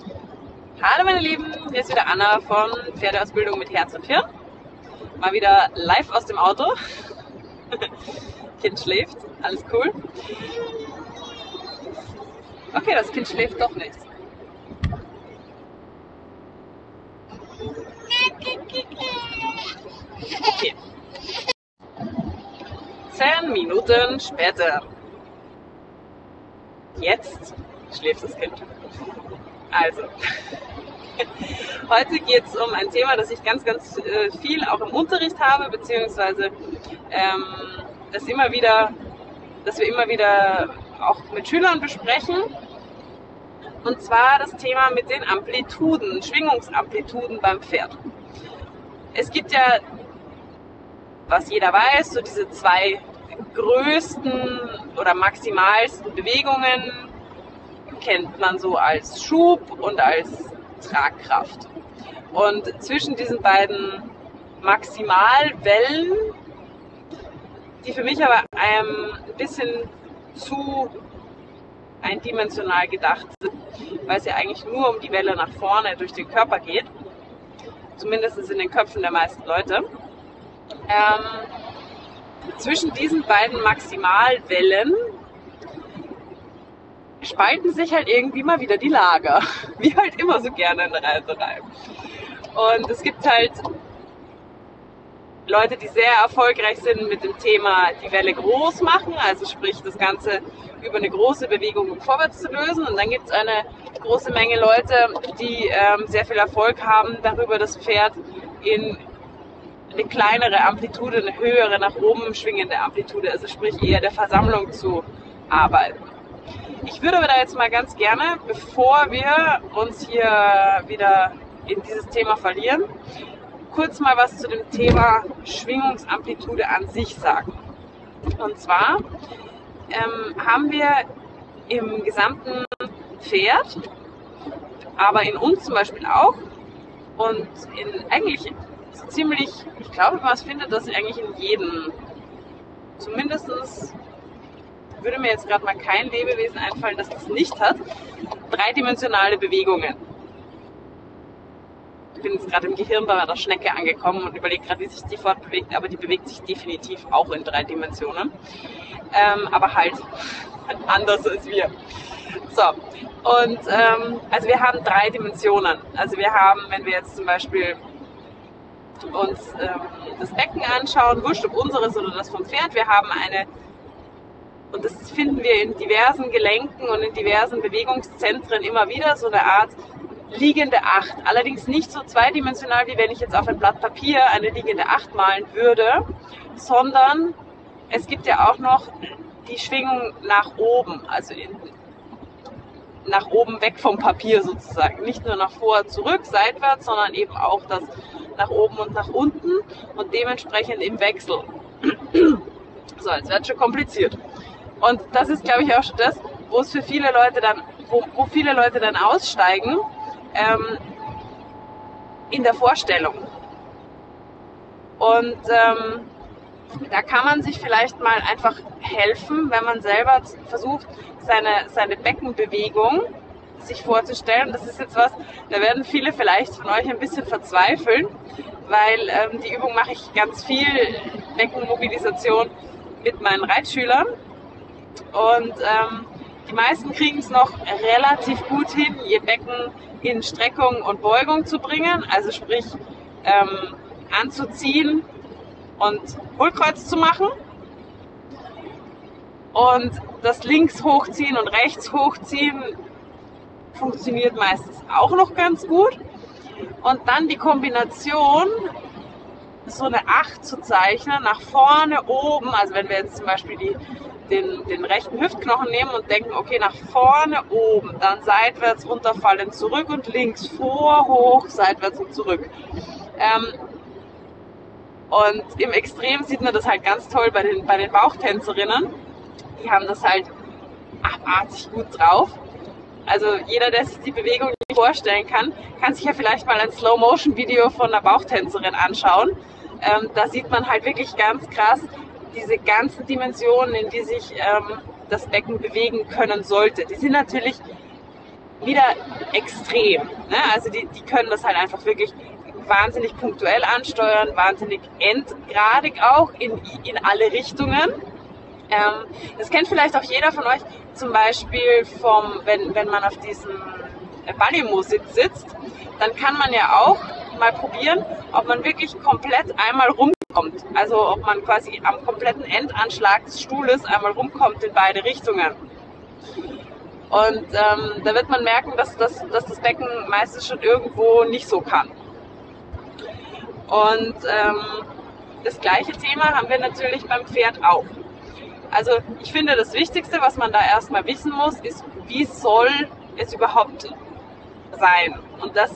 Hallo meine Lieben, hier ist wieder Anna von Pferdeausbildung mit Herz und Hirn. Mal wieder live aus dem Auto. kind schläft, alles cool. Okay, das Kind schläft doch nicht. Okay. Zehn Minuten später. Jetzt schläft das Kind. Also, heute geht es um ein Thema, das ich ganz, ganz äh, viel auch im Unterricht habe, beziehungsweise ähm, das immer wieder, dass wir immer wieder auch mit Schülern besprechen. Und zwar das Thema mit den Amplituden, Schwingungsamplituden beim Pferd. Es gibt ja, was jeder weiß, so diese zwei größten oder maximalsten Bewegungen kennt man so als Schub und als Tragkraft. Und zwischen diesen beiden Maximalwellen, die für mich aber ein bisschen zu eindimensional gedacht sind, weil es ja eigentlich nur um die Welle nach vorne durch den Körper geht, zumindest in den Köpfen der meisten Leute. Ähm, zwischen diesen beiden Maximalwellen spalten sich halt irgendwie mal wieder die Lager. Wie halt immer so gerne in der Reiserei. Und es gibt halt Leute, die sehr erfolgreich sind mit dem Thema die Welle groß machen, also sprich das Ganze über eine große Bewegung vorwärts zu lösen. Und dann gibt es eine große Menge Leute, die ähm, sehr viel Erfolg haben, darüber das Pferd in eine kleinere Amplitude, eine höhere nach oben schwingende Amplitude, also sprich eher der Versammlung zu arbeiten. Ich würde aber da jetzt mal ganz gerne, bevor wir uns hier wieder in dieses Thema verlieren, kurz mal was zu dem Thema Schwingungsamplitude an sich sagen. Und zwar ähm, haben wir im gesamten Pferd, aber in uns zum Beispiel auch und in eigentlich ziemlich, ich glaube, man findet das eigentlich in jedem, zumindest würde mir jetzt gerade mal kein Lebewesen einfallen, das das nicht hat. Dreidimensionale Bewegungen. Ich bin jetzt gerade im Gehirn bei der Schnecke angekommen und überlege gerade, wie sich die fortbewegt, aber die bewegt sich definitiv auch in drei Dimensionen. Ähm, aber halt anders als wir. So, und ähm, also wir haben drei Dimensionen. Also wir haben, wenn wir jetzt zum Beispiel uns ähm, das Becken anschauen, wurscht ob unseres oder das vom Pferd, wir haben eine und das finden wir in diversen Gelenken und in diversen Bewegungszentren immer wieder, so eine Art liegende Acht. Allerdings nicht so zweidimensional, wie wenn ich jetzt auf ein Blatt Papier eine liegende Acht malen würde, sondern es gibt ja auch noch die Schwingung nach oben, also in, nach oben weg vom Papier sozusagen. Nicht nur nach vor, zurück, seitwärts, sondern eben auch das nach oben und nach unten und dementsprechend im Wechsel. So, jetzt wird schon kompliziert. Und das ist, glaube ich, auch schon das, wo es für viele Leute dann, wo, wo viele Leute dann aussteigen ähm, in der Vorstellung. Und ähm, da kann man sich vielleicht mal einfach helfen, wenn man selber versucht, seine, seine Beckenbewegung sich vorzustellen. Das ist jetzt was, da werden viele vielleicht von euch ein bisschen verzweifeln, weil ähm, die Übung mache ich ganz viel Beckenmobilisation mit meinen Reitschülern. Und ähm, die meisten kriegen es noch relativ gut hin, ihr Becken in Streckung und Beugung zu bringen, also sprich ähm, anzuziehen und Hohlkreuz zu machen. Und das links hochziehen und rechts hochziehen funktioniert meistens auch noch ganz gut. Und dann die Kombination, so eine 8 zu zeichnen, nach vorne, oben, also wenn wir jetzt zum Beispiel die den, den rechten Hüftknochen nehmen und denken, okay, nach vorne oben, dann seitwärts runterfallen, zurück und links, vor, hoch, seitwärts und zurück. Ähm, und im Extrem sieht man das halt ganz toll bei den, bei den Bauchtänzerinnen. Die haben das halt abartig gut drauf. Also jeder, der sich die Bewegung nicht vorstellen kann, kann sich ja vielleicht mal ein Slow-Motion-Video von einer Bauchtänzerin anschauen. Ähm, da sieht man halt wirklich ganz krass, diese ganzen Dimensionen, in die sich ähm, das Becken bewegen können sollte. Die sind natürlich wieder extrem. Ne? Also die, die können das halt einfach wirklich wahnsinnig punktuell ansteuern, wahnsinnig endgradig auch in, in alle Richtungen. Ähm, das kennt vielleicht auch jeder von euch, zum Beispiel vom, wenn, wenn man auf diesem Ballimo-Sitz sitzt, dann kann man ja auch mal probieren, ob man wirklich komplett einmal rumkommt. Also ob man quasi am kompletten Endanschlag des Stuhles einmal rumkommt in beide Richtungen. Und ähm, da wird man merken, dass das, dass das Becken meistens schon irgendwo nicht so kann. Und ähm, das gleiche Thema haben wir natürlich beim Pferd auch. Also ich finde, das Wichtigste, was man da erstmal wissen muss, ist, wie soll es überhaupt sein? Und das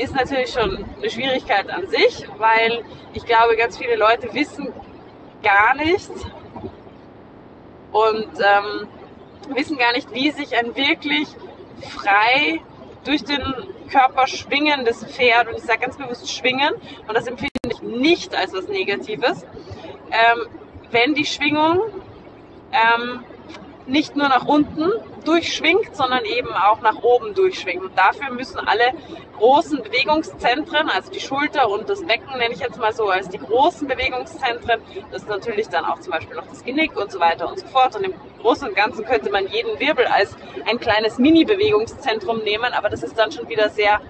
ist natürlich schon eine Schwierigkeit an sich, weil ich glaube, ganz viele Leute wissen gar nicht und ähm, wissen gar nicht, wie sich ein wirklich frei durch den Körper schwingendes Pferd, und ich sage ganz bewusst schwingen, und das empfinde ich nicht als was Negatives, ähm, wenn die Schwingung ähm, nicht nur nach unten durchschwingt, sondern eben auch nach oben durchschwingt. Und dafür müssen alle großen Bewegungszentren, also die Schulter und das Becken nenne ich jetzt mal so als die großen Bewegungszentren, das ist natürlich dann auch zum Beispiel noch das Genick und so weiter und so fort. Und im Großen und Ganzen könnte man jeden Wirbel als ein kleines Mini-Bewegungszentrum nehmen, aber das ist dann schon wieder sehr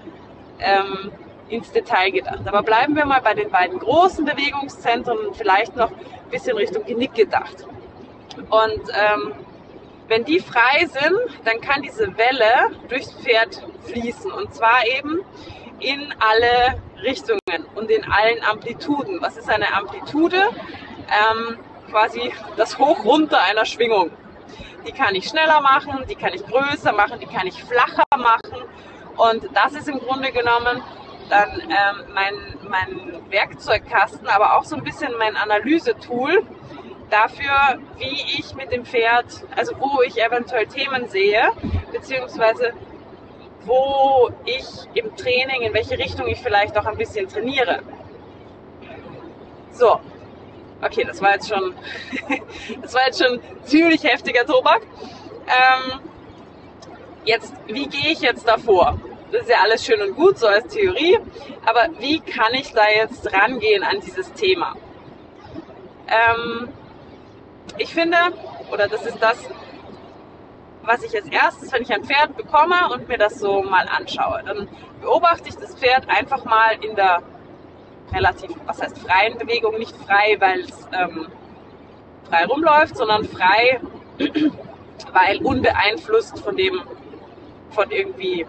ähm, ins Detail gedacht. Aber bleiben wir mal bei den beiden großen Bewegungszentren und vielleicht noch ein bisschen Richtung Genick gedacht. Und ähm, wenn die frei sind, dann kann diese Welle durchs Pferd fließen und zwar eben in alle Richtungen und in allen Amplituden. Was ist eine Amplitude? Ähm, quasi das Hoch-Runter einer Schwingung. Die kann ich schneller machen, die kann ich größer machen, die kann ich flacher machen. Und das ist im Grunde genommen dann ähm, mein, mein Werkzeugkasten, aber auch so ein bisschen mein Analysetool, dafür, wie ich mit dem Pferd, also wo ich eventuell Themen sehe, beziehungsweise wo ich im Training, in welche Richtung ich vielleicht auch ein bisschen trainiere. So, okay, das war jetzt schon, das war jetzt schon ziemlich heftiger Tobak. Ähm, jetzt, wie gehe ich jetzt davor? Das ist ja alles schön und gut, so als Theorie, aber wie kann ich da jetzt rangehen an dieses Thema? Ähm, ich finde, oder das ist das, was ich als erstes, wenn ich ein Pferd bekomme und mir das so mal anschaue, dann beobachte ich das Pferd einfach mal in der relativ, was heißt freien Bewegung, nicht frei, weil es ähm, frei rumläuft, sondern frei, weil unbeeinflusst von dem, von irgendwie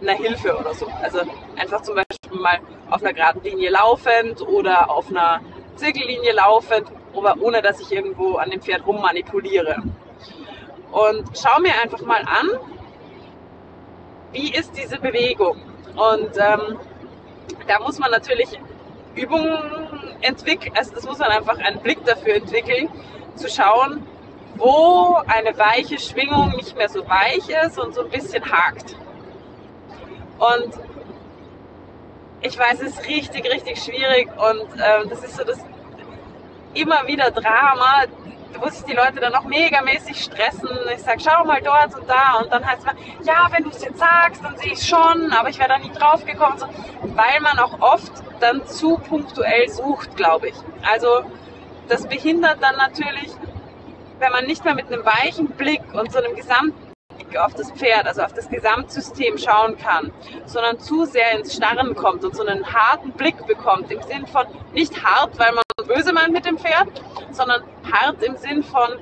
einer Hilfe oder so. Also einfach zum Beispiel mal auf einer geraden Linie laufend oder auf einer Zirkellinie laufend ohne dass ich irgendwo an dem Pferd rummanipuliere. Und schau mir einfach mal an, wie ist diese Bewegung. Und ähm, da muss man natürlich Übungen entwickeln, also das muss man einfach einen Blick dafür entwickeln, zu schauen, wo eine weiche Schwingung nicht mehr so weich ist und so ein bisschen hakt. Und ich weiß, es ist richtig, richtig schwierig und äh, das ist so das immer wieder Drama, wo sich die Leute dann auch megamäßig stressen. Ich sage, schau mal dort und da. Und dann heißt es, ja, wenn du es jetzt sagst, dann sehe ich es schon, aber ich wäre da nie drauf gekommen. So, weil man auch oft dann zu punktuell sucht, glaube ich. Also das behindert dann natürlich, wenn man nicht mehr mit einem weichen Blick und so einem gesamten auf das Pferd, also auf das Gesamtsystem schauen kann, sondern zu sehr ins Starren kommt und so einen harten Blick bekommt, im Sinn von nicht hart, weil man böse meint mit dem Pferd, sondern hart im Sinn von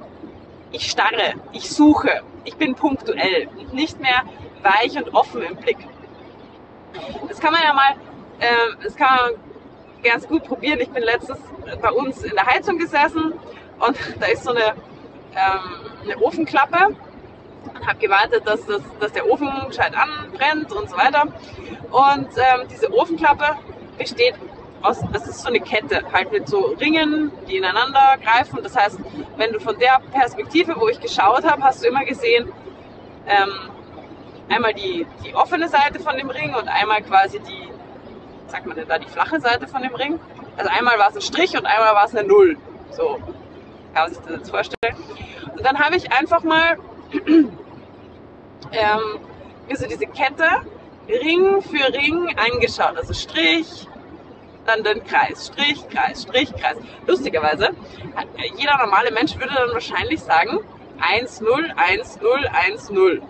ich starre, ich suche, ich bin punktuell und nicht mehr weich und offen im Blick. Das kann man ja mal, äh, das kann man ganz gut probieren. Ich bin letztes bei uns in der Heizung gesessen und da ist so eine, ähm, eine Ofenklappe und habe gewartet, dass, das, dass der Ofen gescheit anbrennt und so weiter. Und ähm, diese Ofenklappe besteht aus, das ist so eine Kette, halt mit so Ringen, die ineinander greifen. Das heißt, wenn du von der Perspektive, wo ich geschaut habe, hast du immer gesehen, ähm, einmal die, die offene Seite von dem Ring und einmal quasi die, sagt man denn da, die flache Seite von dem Ring. Also einmal war es ein Strich und einmal war es eine Null. So kann man sich das jetzt vorstellen. Und dann habe ich einfach mal ähm, mir so diese Kette Ring für Ring angeschaut. Also Strich, dann den Kreis, Strich, Kreis, Strich, Kreis. Lustigerweise, jeder normale Mensch würde dann wahrscheinlich sagen 1, 0, 1, 0, 1, 0.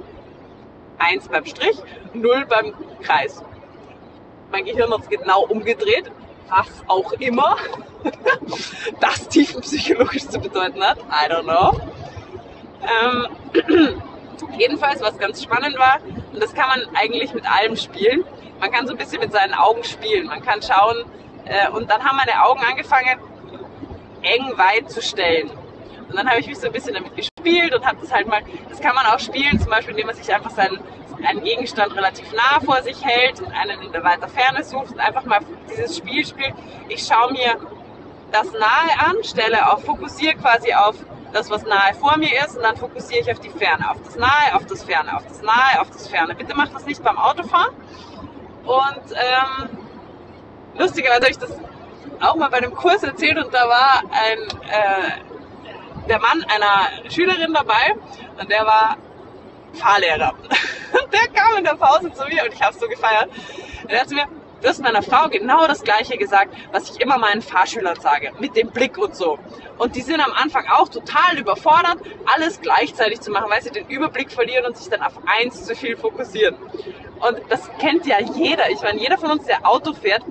1 beim Strich, 0 beim Kreis. Mein Gehirn hat es genau umgedreht, was auch immer das tiefenpsychologisch zu bedeuten hat. I don't know. Ähm, jedenfalls, was ganz spannend war, und das kann man eigentlich mit allem spielen, man kann so ein bisschen mit seinen Augen spielen. Man kann schauen, äh, und dann haben meine Augen angefangen, eng weit zu stellen. Und dann habe ich mich so ein bisschen damit gespielt und habe das halt mal, das kann man auch spielen, zum Beispiel, indem man sich einfach seinen, einen Gegenstand relativ nah vor sich hält und einen in der weiter Ferne sucht und einfach mal dieses Spiel spielt. Ich schaue mir das nahe an, stelle auf, fokussiere quasi auf das, was nahe vor mir ist und dann fokussiere ich auf die Ferne, auf das Nahe, auf das Ferne, auf das Nahe, auf das Ferne. Bitte macht das nicht beim Autofahren. Und ähm, lustigerweise habe ich das auch mal bei einem Kurs erzählt und da war ein äh, der Mann einer Schülerin dabei und der war Fahrlehrer. der kam in der Pause zu mir und ich habe so gefeiert. Er hat zu mir, du hast meiner Frau genau das Gleiche gesagt, was ich immer meinen Fahrschülern sage, mit dem Blick und so. Und die sind am Anfang auch total überfordert, alles gleichzeitig zu machen, weil sie den Überblick verlieren und sich dann auf eins zu viel fokussieren. Und das kennt ja jeder. Ich meine, jeder von uns, der Auto fährt,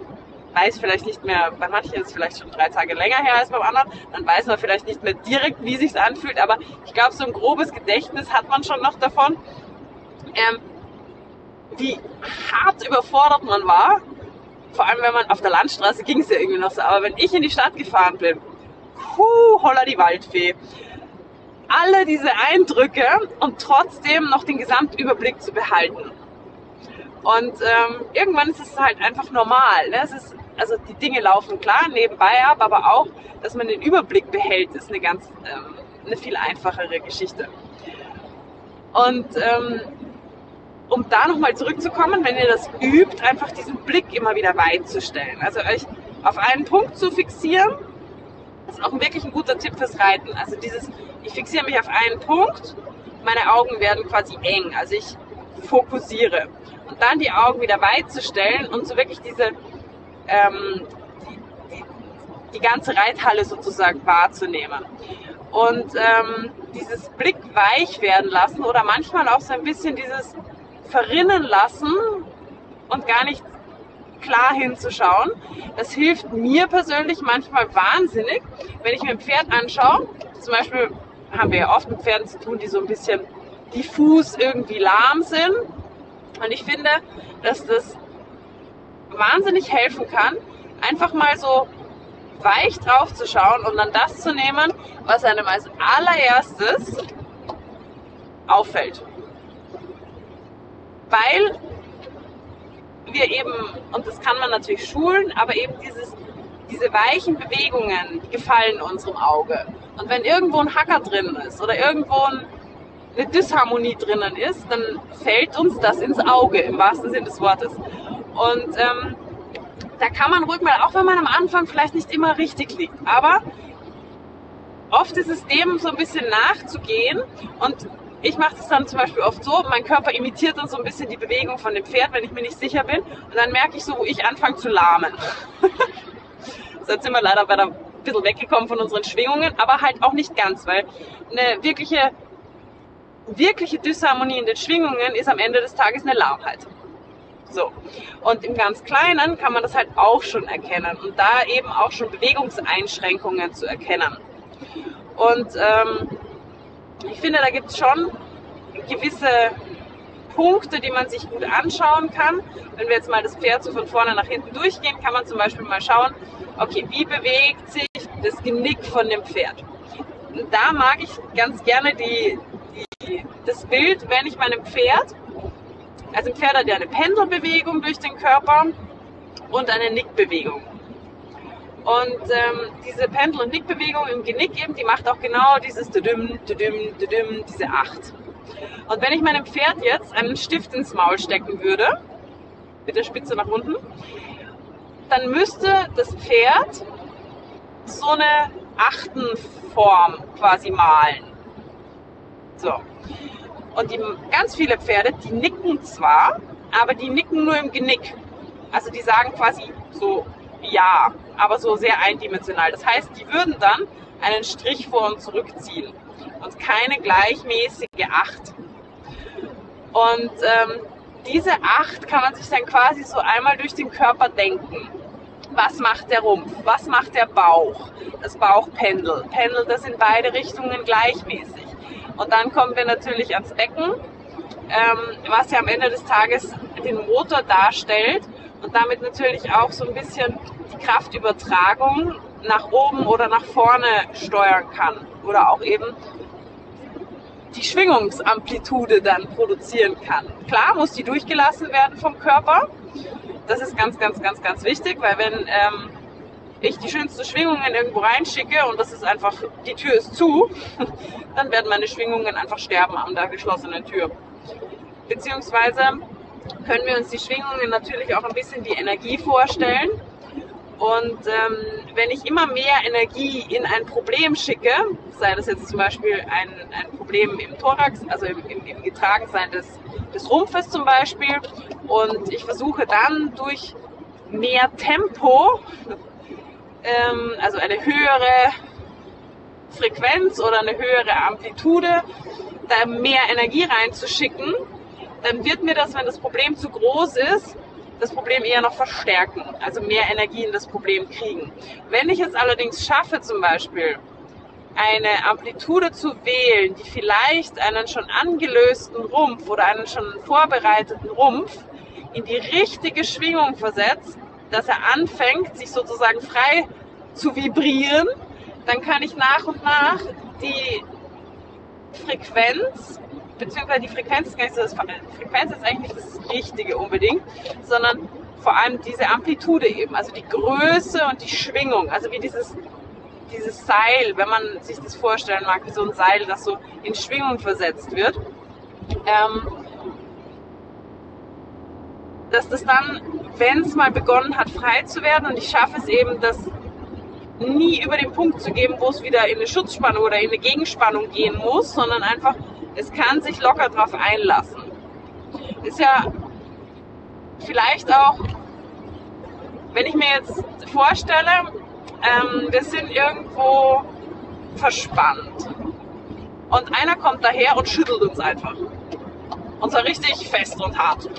weiß vielleicht nicht mehr, bei manchen ist es vielleicht schon drei Tage länger her als beim anderen, dann weiß man vielleicht nicht mehr direkt, wie sich's anfühlt, aber ich glaube, so ein grobes Gedächtnis hat man schon noch davon, ähm, wie hart überfordert man war. Vor allem, wenn man auf der Landstraße ging es ja irgendwie noch so, aber wenn ich in die Stadt gefahren bin, hu, holla die Waldfee. Alle diese Eindrücke und trotzdem noch den Gesamtüberblick zu behalten. Und ähm, irgendwann ist es halt einfach normal. Ne? Es ist also die Dinge laufen klar nebenbei ab, aber auch, dass man den Überblick behält, ist eine ganz, ähm, eine viel einfachere Geschichte. Und ähm, um da nochmal zurückzukommen, wenn ihr das übt, einfach diesen Blick immer wieder weit zu stellen. Also euch auf einen Punkt zu fixieren, ist auch wirklich ein guter Tipp fürs Reiten. Also dieses, ich fixiere mich auf einen Punkt, meine Augen werden quasi eng, also ich fokussiere. Und dann die Augen wieder weit zu stellen und so wirklich diese ähm, die, die, ganze Reithalle sozusagen wahrzunehmen. Und ähm, dieses Blick weich werden lassen oder manchmal auch so ein bisschen dieses Verrinnen lassen und gar nicht klar hinzuschauen. Das hilft mir persönlich manchmal wahnsinnig, wenn ich mir ein Pferd anschaue. Zum Beispiel haben wir ja oft mit Pferden zu tun, die so ein bisschen diffus irgendwie lahm sind. Und ich finde, dass das wahnsinnig helfen kann, einfach mal so weich drauf zu schauen und dann das zu nehmen, was einem als allererstes auffällt. Weil wir eben, und das kann man natürlich schulen, aber eben dieses, diese weichen Bewegungen gefallen unserem Auge. Und wenn irgendwo ein Hacker drin ist oder irgendwo eine Disharmonie drinnen ist, dann fällt uns das ins Auge, im wahrsten Sinne des Wortes. Und ähm, da kann man ruhig mal, auch wenn man am Anfang vielleicht nicht immer richtig liegt, aber oft ist es dem so ein bisschen nachzugehen und ich mache das dann zum Beispiel oft so, mein Körper imitiert dann so ein bisschen die Bewegung von dem Pferd, wenn ich mir nicht sicher bin und dann merke ich so, wo ich anfange zu lahmen. Jetzt sind wir leider bei ein bisschen weggekommen von unseren Schwingungen, aber halt auch nicht ganz, weil eine wirkliche, wirkliche Disharmonie in den Schwingungen ist am Ende des Tages eine Lahmheit. So. Und im ganz Kleinen kann man das halt auch schon erkennen und da eben auch schon Bewegungseinschränkungen zu erkennen. Und ähm, ich finde, da gibt es schon gewisse Punkte, die man sich gut anschauen kann. Wenn wir jetzt mal das Pferd so von vorne nach hinten durchgehen, kann man zum Beispiel mal schauen, okay, wie bewegt sich das Genick von dem Pferd. Und da mag ich ganz gerne die, die, das Bild, wenn ich meinem Pferd also ein Pferd hat ja eine Pendelbewegung durch den Körper und eine Nickbewegung. Und ähm, diese Pendel- und Nickbewegung im Genick eben, die macht auch genau dieses düdüm, düdüm, düdüm, diese Acht. Und wenn ich meinem Pferd jetzt einen Stift ins Maul stecken würde, mit der Spitze nach unten, dann müsste das Pferd so eine Achtenform quasi malen. So. Und die, ganz viele Pferde, die nicken zwar, aber die nicken nur im Genick. Also die sagen quasi so ja, aber so sehr eindimensional. Das heißt, die würden dann einen Strich vor und zurückziehen und keine gleichmäßige Acht. Und ähm, diese Acht kann man sich dann quasi so einmal durch den Körper denken. Was macht der Rumpf? Was macht der Bauch? Das Bauchpendel. Pendelt das in beide Richtungen gleichmäßig. Und dann kommen wir natürlich ans Becken, ähm, was ja am Ende des Tages den Motor darstellt und damit natürlich auch so ein bisschen die Kraftübertragung nach oben oder nach vorne steuern kann oder auch eben die Schwingungsamplitude dann produzieren kann. Klar muss die durchgelassen werden vom Körper. Das ist ganz, ganz, ganz, ganz wichtig, weil wenn ähm, ich die schönsten Schwingungen irgendwo reinschicke und das ist einfach, die Tür ist zu, dann werden meine Schwingungen einfach sterben an der geschlossenen Tür. Beziehungsweise können wir uns die Schwingungen natürlich auch ein bisschen die Energie vorstellen. Und ähm, wenn ich immer mehr Energie in ein Problem schicke, sei das jetzt zum Beispiel ein, ein Problem im Thorax, also im, im, im Getragensein des, des Rumpfes zum Beispiel, und ich versuche dann durch mehr Tempo, ähm, also eine höhere Frequenz oder eine höhere Amplitude, da mehr Energie reinzuschicken, dann wird mir das, wenn das Problem zu groß ist, das Problem eher noch verstärken, also mehr Energie in das Problem kriegen. Wenn ich es allerdings schaffe, zum Beispiel eine Amplitude zu wählen, die vielleicht einen schon angelösten Rumpf oder einen schon vorbereiteten Rumpf in die richtige Schwingung versetzt, dass er anfängt, sich sozusagen frei zu vibrieren, dann kann ich nach und nach die Frequenz beziehungsweise die Frequenz ist nicht so das Frequenz ist eigentlich nicht das Richtige unbedingt, sondern vor allem diese Amplitude eben, also die Größe und die Schwingung, also wie dieses, dieses Seil, wenn man sich das vorstellen mag, wie so ein Seil, das so in Schwingung versetzt wird, ähm, dass das dann, wenn es mal begonnen hat, frei zu werden und ich schaffe es eben, das nie über den Punkt zu geben, wo es wieder in eine Schutzspannung oder in eine Gegenspannung gehen muss, sondern einfach es kann sich locker drauf einlassen. Ist ja vielleicht auch, wenn ich mir jetzt vorstelle, ähm, wir sind irgendwo verspannt und einer kommt daher und schüttelt uns einfach. Und zwar richtig fest und hart.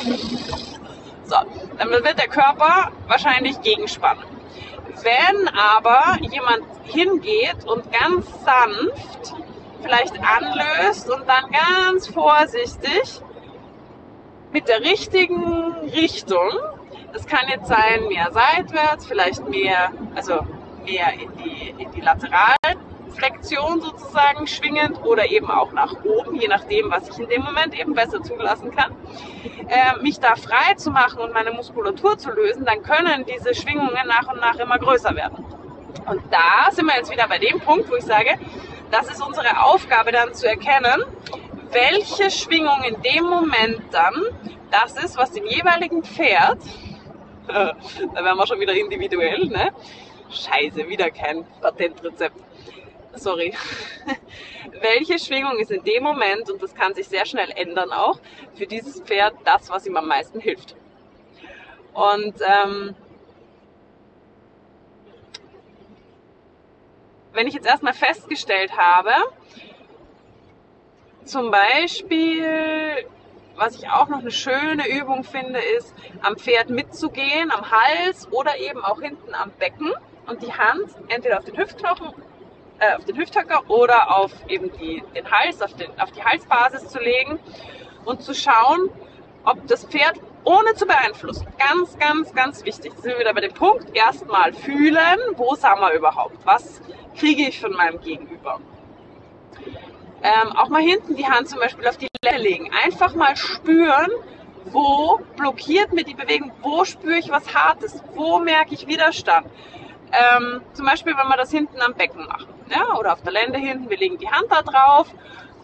So, dann wird der Körper wahrscheinlich gegenspannen. Wenn aber jemand hingeht und ganz sanft vielleicht anlöst und dann ganz vorsichtig mit der richtigen Richtung, das kann jetzt sein mehr seitwärts, vielleicht mehr, also mehr in die, in die Lateralflexion sozusagen schwingend oder eben auch nach oben, je nachdem, was ich in dem Moment eben besser zulassen kann, äh, mich da frei zu machen und meine Muskulatur zu lösen, dann können diese Schwingungen nach und nach immer größer werden. Und da sind wir jetzt wieder bei dem Punkt, wo ich sage, das ist unsere Aufgabe dann zu erkennen, welche Schwingung in dem Moment dann das ist, was dem jeweiligen Pferd, da wären wir schon wieder individuell, ne? Scheiße, wieder kein Patentrezept. Sorry. welche Schwingung ist in dem Moment, und das kann sich sehr schnell ändern auch, für dieses Pferd das, was ihm am meisten hilft. Und ähm, wenn ich jetzt erstmal festgestellt habe, zum Beispiel, was ich auch noch eine schöne Übung finde, ist, am Pferd mitzugehen, am Hals oder eben auch hinten am Becken und die Hand entweder auf den Hüftknochen, äh, auf den Hüfthöcker oder auf eben die, den Hals, auf, den, auf die Halsbasis zu legen und zu schauen, ob das Pferd ohne zu beeinflussen. Ganz, ganz, ganz wichtig. Da sind wir wieder bei dem Punkt. Erstmal fühlen, wo sind wir überhaupt? Was kriege ich von meinem Gegenüber? Ähm, auch mal hinten die Hand zum Beispiel auf die Lelle legen. Einfach mal spüren, wo blockiert mir die Bewegung, wo spüre ich was Hartes, wo merke ich Widerstand. Ähm, zum Beispiel, wenn wir das hinten am Becken machen ja, oder auf der Lende hinten, wir legen die Hand da drauf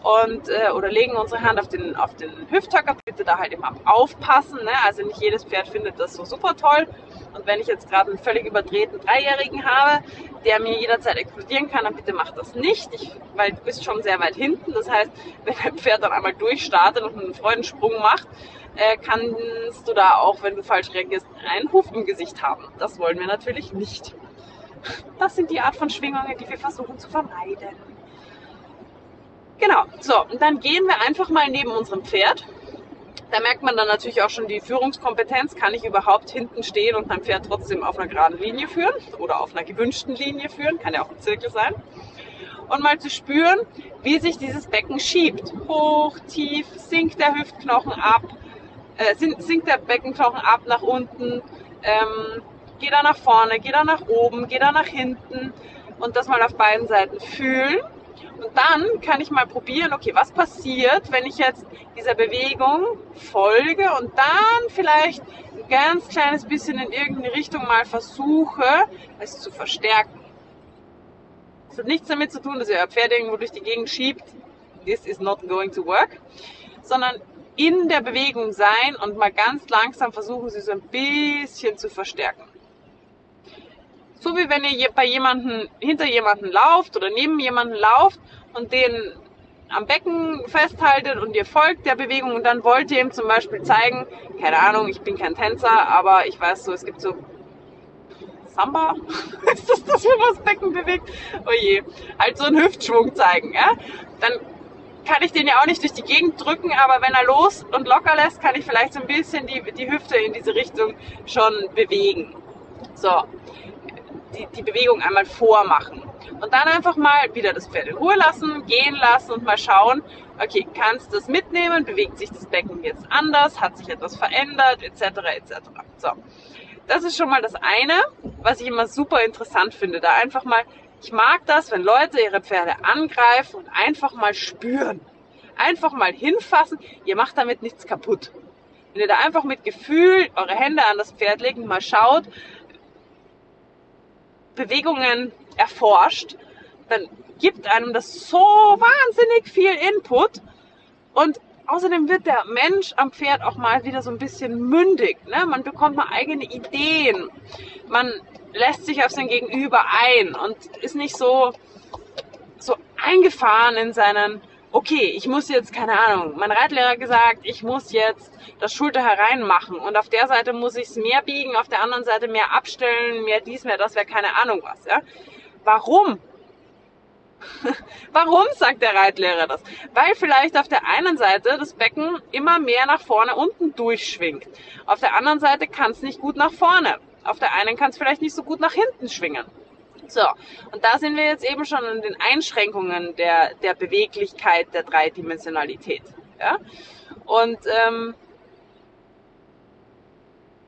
und äh, oder legen unsere Hand auf den, auf den Hüfthöcker. Bitte da halt immer aufpassen. Ne? Also nicht jedes Pferd findet das so super toll. Und wenn ich jetzt gerade einen völlig überdrehten Dreijährigen habe, der mir jederzeit explodieren kann, dann bitte mach das nicht, ich, weil du bist schon sehr weit hinten. Das heißt, wenn dein Pferd dann einmal durchstartet und einen Freudensprung macht, äh, kannst du da auch, wenn du falsch reagierst, einen Huf im Gesicht haben. Das wollen wir natürlich nicht. Das sind die Art von Schwingungen, die wir versuchen zu vermeiden. Genau, so, und dann gehen wir einfach mal neben unserem Pferd. Da merkt man dann natürlich auch schon die Führungskompetenz. Kann ich überhaupt hinten stehen und mein Pferd trotzdem auf einer geraden Linie führen oder auf einer gewünschten Linie führen? Kann ja auch ein Zirkel sein. Und mal zu spüren, wie sich dieses Becken schiebt. Hoch, tief, sinkt der Hüftknochen ab, äh, sinkt der Beckenknochen ab nach unten, ähm, geht er nach vorne, geht er nach oben, geht er nach hinten und das mal auf beiden Seiten fühlen. Und dann kann ich mal probieren, okay, was passiert, wenn ich jetzt dieser Bewegung folge und dann vielleicht ein ganz kleines bisschen in irgendeine Richtung mal versuche, es zu verstärken. Es hat nichts damit zu tun, dass ihr euer Pferd irgendwo durch die Gegend schiebt. This is not going to work. Sondern in der Bewegung sein und mal ganz langsam versuchen, sie so ein bisschen zu verstärken. So wie wenn ihr bei jemanden, hinter jemanden lauft oder neben jemanden lauft und den am Becken festhaltet und ihr folgt der Bewegung und dann wollt ihr ihm zum Beispiel zeigen, keine Ahnung, ich bin kein Tänzer, aber ich weiß so, es gibt so Samba, ist das das, wo man das Becken bewegt? Oh je, halt so einen Hüftschwung zeigen, ja? Dann kann ich den ja auch nicht durch die Gegend drücken, aber wenn er los und locker lässt, kann ich vielleicht so ein bisschen die, die Hüfte in diese Richtung schon bewegen. So, die, die Bewegung einmal vormachen. Und dann einfach mal wieder das Pferd in Ruhe lassen, gehen lassen und mal schauen, okay, kannst du das mitnehmen? Bewegt sich das Becken jetzt anders? Hat sich etwas verändert? Etc. etc. So. Das ist schon mal das eine, was ich immer super interessant finde. Da einfach mal, ich mag das, wenn Leute ihre Pferde angreifen und einfach mal spüren. Einfach mal hinfassen. Ihr macht damit nichts kaputt. Wenn ihr da einfach mit Gefühl eure Hände an das Pferd legt und mal schaut, Bewegungen erforscht, dann gibt einem das so wahnsinnig viel Input und außerdem wird der Mensch am Pferd auch mal wieder so ein bisschen mündig. Ne? Man bekommt mal eigene Ideen. Man lässt sich auf sein Gegenüber ein und ist nicht so, so eingefahren in seinen, okay, ich muss jetzt, keine Ahnung, mein Reitlehrer gesagt, ich muss jetzt das Schulter hereinmachen und auf der Seite muss ich es mehr biegen, auf der anderen Seite mehr abstellen, mehr dies, mehr das, wäre keine Ahnung was. Ja? Warum? Warum sagt der Reitlehrer das? Weil vielleicht auf der einen Seite das Becken immer mehr nach vorne unten durchschwingt. Auf der anderen Seite kann es nicht gut nach vorne. Auf der einen kann es vielleicht nicht so gut nach hinten schwingen. So, und da sind wir jetzt eben schon an den Einschränkungen der, der Beweglichkeit der Dreidimensionalität. Ja? Und ähm,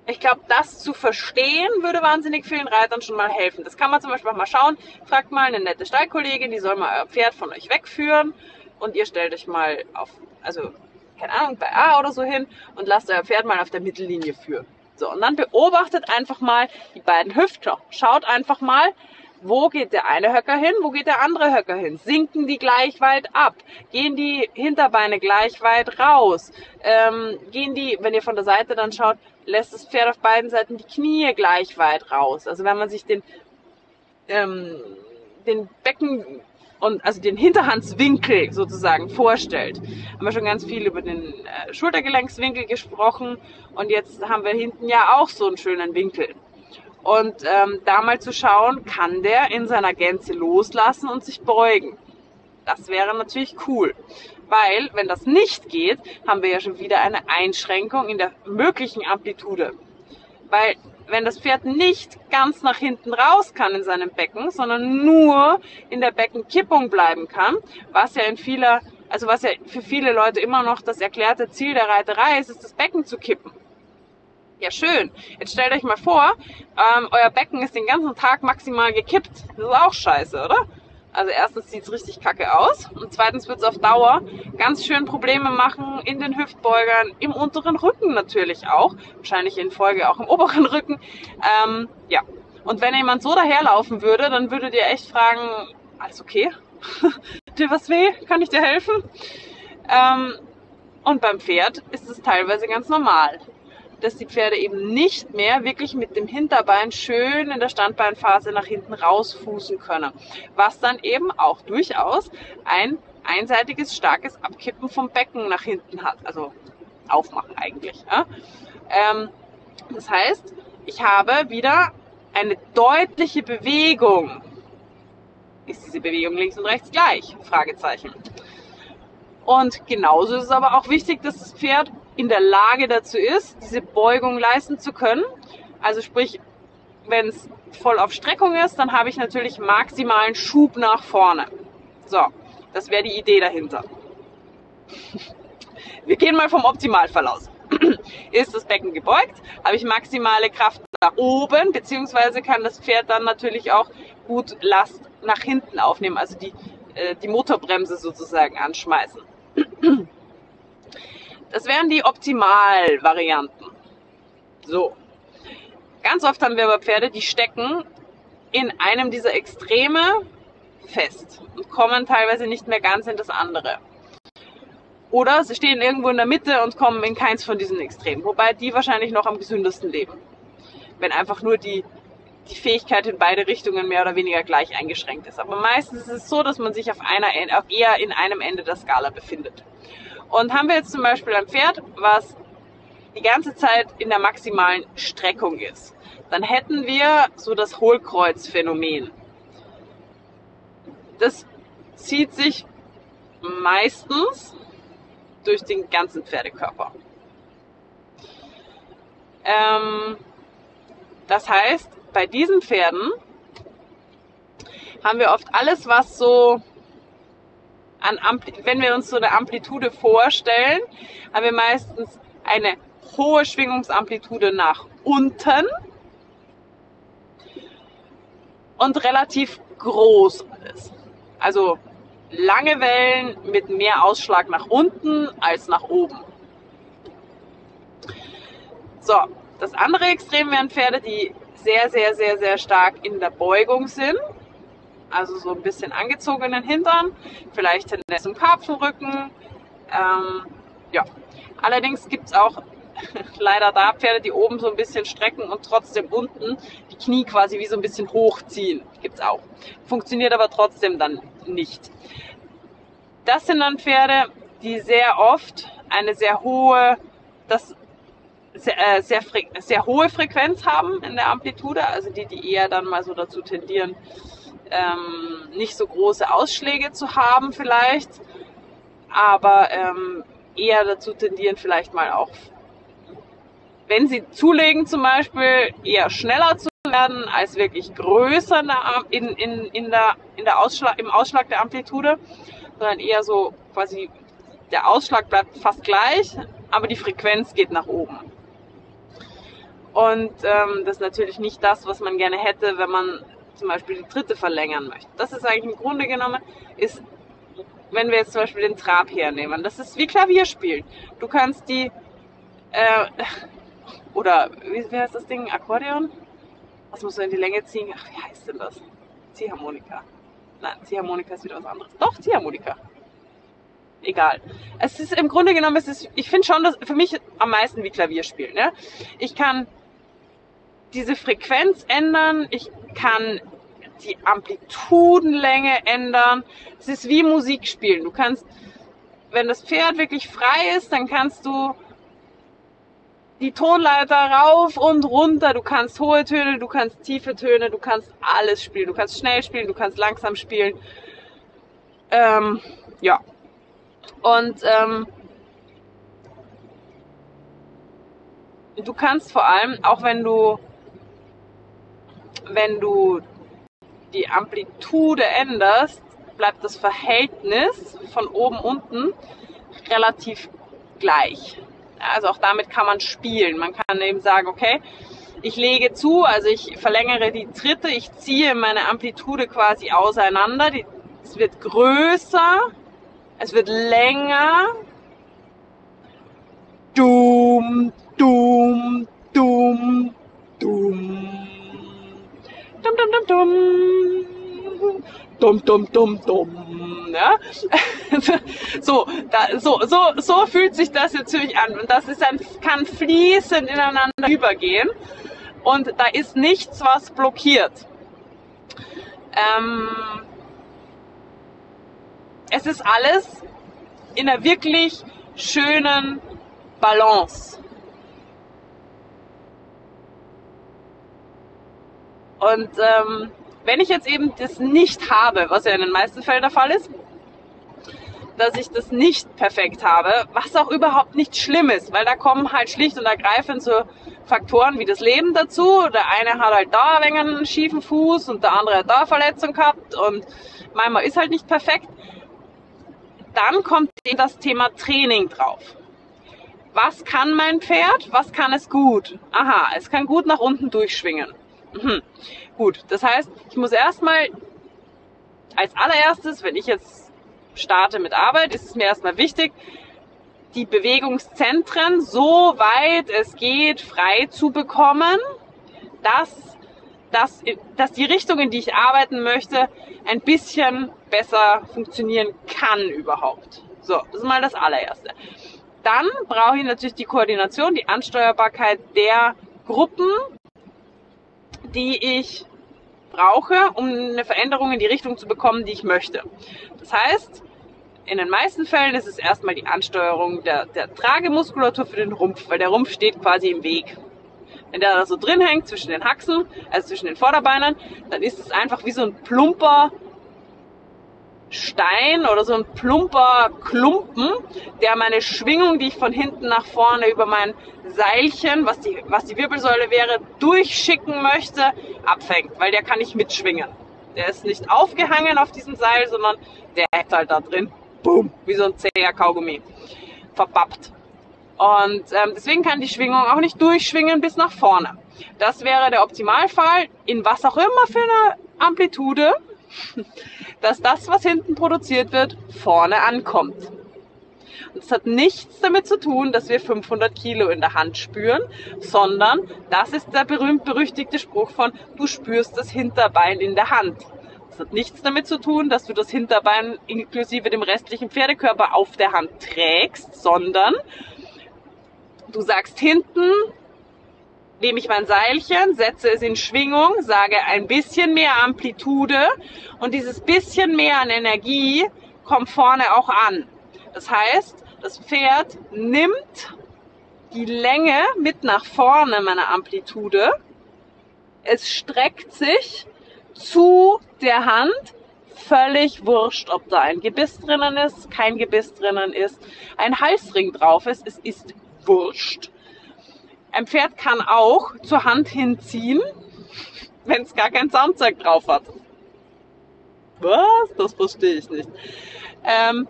ich glaube, das zu verstehen würde wahnsinnig vielen Reitern schon mal helfen. Das kann man zum Beispiel auch mal schauen. Fragt mal eine nette Stallkollegin, die soll mal euer Pferd von euch wegführen und ihr stellt euch mal auf, also keine Ahnung, bei A oder so hin und lasst euer Pferd mal auf der Mittellinie führen. So, und dann beobachtet einfach mal die beiden Hüftler. Schaut einfach mal, wo geht der eine Höcker hin, wo geht der andere Höcker hin? Sinken die gleich weit ab? Gehen die Hinterbeine gleich weit raus? Ähm, gehen die, wenn ihr von der Seite dann schaut, lässt das Pferd auf beiden Seiten die Knie gleich weit raus? Also wenn man sich den, ähm, den Becken und also den Hinterhandswinkel sozusagen vorstellt. Haben wir schon ganz viel über den äh, Schultergelenkswinkel gesprochen und jetzt haben wir hinten ja auch so einen schönen Winkel. Und ähm, da mal zu schauen, kann der in seiner Gänze loslassen und sich beugen. Das wäre natürlich cool. Weil, wenn das nicht geht, haben wir ja schon wieder eine Einschränkung in der möglichen Amplitude. Weil, wenn das Pferd nicht ganz nach hinten raus kann in seinem Becken, sondern nur in der Beckenkippung bleiben kann, was ja in vieler, also was ja für viele Leute immer noch das erklärte Ziel der Reiterei ist, ist das Becken zu kippen. Ja, schön. Jetzt stellt euch mal vor, ähm, euer Becken ist den ganzen Tag maximal gekippt. Das ist auch scheiße, oder? Also erstens sieht's richtig kacke aus und zweitens wird's auf Dauer ganz schön Probleme machen in den Hüftbeugern, im unteren Rücken natürlich auch, wahrscheinlich in Folge auch im oberen Rücken. Ähm, ja, und wenn jemand so daherlaufen würde, dann würdet ihr echt fragen, alles okay? dir was weh? Kann ich dir helfen? Ähm, und beim Pferd ist es teilweise ganz normal, dass die Pferde eben nicht mehr wirklich mit dem Hinterbein schön in der Standbeinphase nach hinten rausfußen können. Was dann eben auch durchaus ein einseitiges, starkes Abkippen vom Becken nach hinten hat. Also aufmachen eigentlich. Ja? Ähm, das heißt, ich habe wieder eine deutliche Bewegung. Ist diese Bewegung links und rechts gleich? Fragezeichen. Und genauso ist es aber auch wichtig, dass das Pferd in der Lage dazu ist, diese Beugung leisten zu können. Also sprich, wenn es voll auf Streckung ist, dann habe ich natürlich maximalen Schub nach vorne. So, das wäre die Idee dahinter. Wir gehen mal vom Optimalfall aus. Ist das Becken gebeugt, habe ich maximale Kraft nach oben, beziehungsweise kann das Pferd dann natürlich auch gut Last nach hinten aufnehmen, also die, äh, die Motorbremse sozusagen anschmeißen. Das wären die Optimalvarianten. So. Ganz oft haben wir aber Pferde, die stecken in einem dieser Extreme fest und kommen teilweise nicht mehr ganz in das andere. Oder sie stehen irgendwo in der Mitte und kommen in keins von diesen Extremen. Wobei die wahrscheinlich noch am gesündesten leben. Wenn einfach nur die, die Fähigkeit in beide Richtungen mehr oder weniger gleich eingeschränkt ist. Aber meistens ist es so, dass man sich auf einer, auf eher in einem Ende der Skala befindet. Und haben wir jetzt zum Beispiel ein Pferd, was die ganze Zeit in der maximalen Streckung ist, dann hätten wir so das Hohlkreuzphänomen. Das zieht sich meistens durch den ganzen Pferdekörper. Ähm, das heißt, bei diesen Pferden haben wir oft alles, was so an Ampli wenn wir uns so eine Amplitude vorstellen, haben wir meistens eine hohe Schwingungsamplitude nach unten und relativ groß. Also lange Wellen mit mehr Ausschlag nach unten als nach oben. So, das andere Extrem wären Pferde, die sehr, sehr, sehr, sehr stark in der Beugung sind. Also so ein bisschen angezogenen Hintern, vielleicht Tendenz zum Karpfenrücken. Ähm, ja, allerdings gibt es auch leider da Pferde, die oben so ein bisschen strecken und trotzdem unten die Knie quasi wie so ein bisschen hochziehen. Gibt's auch. Funktioniert aber trotzdem dann nicht. Das sind dann Pferde, die sehr oft eine sehr hohe, das sehr, äh, sehr, sehr hohe Frequenz haben in der Amplitude, also die, die eher dann mal so dazu tendieren, ähm, nicht so große Ausschläge zu haben vielleicht, aber ähm, eher dazu tendieren vielleicht mal auch, wenn sie zulegen zum Beispiel, eher schneller zu werden als wirklich größer in, in, in der, in der Ausschlag, im Ausschlag der Amplitude sondern eher so quasi der Ausschlag bleibt fast gleich, aber die Frequenz geht nach oben. Und ähm, das ist natürlich nicht das, was man gerne hätte, wenn man zum Beispiel die dritte verlängern möchte. Das ist eigentlich im Grunde genommen, ist, wenn wir jetzt zum Beispiel den Trab hernehmen, das ist wie Klavierspielen. Du kannst die, äh, oder wie, wie heißt das Ding, Akkordeon? Was muss du in die Länge ziehen? Ach, wie heißt denn das? Ziehharmonika. Nein, Ziehharmonika ist wieder was anderes. Doch, Ziehharmonika. Egal. Es ist im Grunde genommen, es ist, ich finde schon, dass für mich am meisten wie Klavierspielen. Ne? Ich kann diese Frequenz ändern, ich kann die Amplitudenlänge ändern. Es ist wie Musik spielen. Du kannst, wenn das Pferd wirklich frei ist, dann kannst du die Tonleiter rauf und runter. Du kannst hohe Töne, du kannst tiefe Töne, du kannst alles spielen. Du kannst schnell spielen, du kannst langsam spielen. Ähm, ja. Und ähm, du kannst vor allem, auch wenn du, wenn du die Amplitude änderst, bleibt das Verhältnis von oben unten relativ gleich. Also auch damit kann man spielen. Man kann eben sagen, okay, ich lege zu, also ich verlängere die Tritte, ich ziehe meine Amplitude quasi auseinander. Die, es wird größer, es wird länger. Dum, dum, dum, dum. Dum, dum, dum, dum. Dum, dum, dum, dum. Ja? so, da, so, so, so fühlt sich das jetzt für an. Und das ist ein, kann fließend ineinander übergehen. Und da ist nichts, was blockiert. Ähm, es ist alles in einer wirklich schönen Balance. Und ähm, wenn ich jetzt eben das nicht habe, was ja in den meisten Fällen der Fall ist, dass ich das nicht perfekt habe, was auch überhaupt nicht schlimm ist, weil da kommen halt schlicht und ergreifend so Faktoren wie das Leben dazu. Der eine hat halt da einen schiefen Fuß und der andere hat da Verletzung gehabt und manchmal ist halt nicht perfekt. Dann kommt das Thema Training drauf. Was kann mein Pferd? Was kann es gut? Aha, es kann gut nach unten durchschwingen. Mhm. Gut, das heißt, ich muss erstmal als allererstes, wenn ich jetzt starte mit Arbeit, ist es mir erstmal wichtig, die Bewegungszentren so weit es geht frei zu bekommen, dass, dass, dass die Richtung, in die ich arbeiten möchte, ein bisschen besser funktionieren kann überhaupt. So, das ist mal das allererste. Dann brauche ich natürlich die Koordination, die Ansteuerbarkeit der Gruppen, die ich brauche, um eine Veränderung in die Richtung zu bekommen, die ich möchte. Das heißt, in den meisten Fällen ist es erstmal die Ansteuerung der, der Tragemuskulatur für den Rumpf, weil der Rumpf steht quasi im Weg. Wenn der da so drin hängt zwischen den Haxen, also zwischen den Vorderbeinen, dann ist es einfach wie so ein plumper Stein oder so ein plumper Klumpen, der meine Schwingung, die ich von hinten nach vorne über mein Seilchen, was die, was die Wirbelsäule wäre, durchschicken möchte, abfängt, weil der kann nicht mitschwingen. Der ist nicht aufgehangen auf diesem Seil, sondern der hängt halt da drin. Boom, wie so ein zäher Kaugummi. Verbappt. Und ähm, deswegen kann die Schwingung auch nicht durchschwingen bis nach vorne. Das wäre der Optimalfall in was auch immer für eine Amplitude dass das, was hinten produziert wird, vorne ankommt. Und es hat nichts damit zu tun, dass wir 500 Kilo in der Hand spüren, sondern das ist der berühmt-berüchtigte Spruch von, du spürst das Hinterbein in der Hand. Es hat nichts damit zu tun, dass du das Hinterbein inklusive dem restlichen Pferdekörper auf der Hand trägst, sondern du sagst hinten, nehme ich mein Seilchen, setze es in Schwingung, sage ein bisschen mehr Amplitude und dieses bisschen mehr an Energie kommt vorne auch an. Das heißt, das Pferd nimmt die Länge mit nach vorne meiner Amplitude. Es streckt sich zu der Hand. Völlig wurscht, ob da ein Gebiss drinnen ist, kein Gebiss drinnen ist, ein Halsring drauf ist. Es ist wurscht. Ein Pferd kann auch zur Hand hinziehen, wenn es gar kein Zaumzeug drauf hat. Was? Das verstehe ich nicht. Ähm,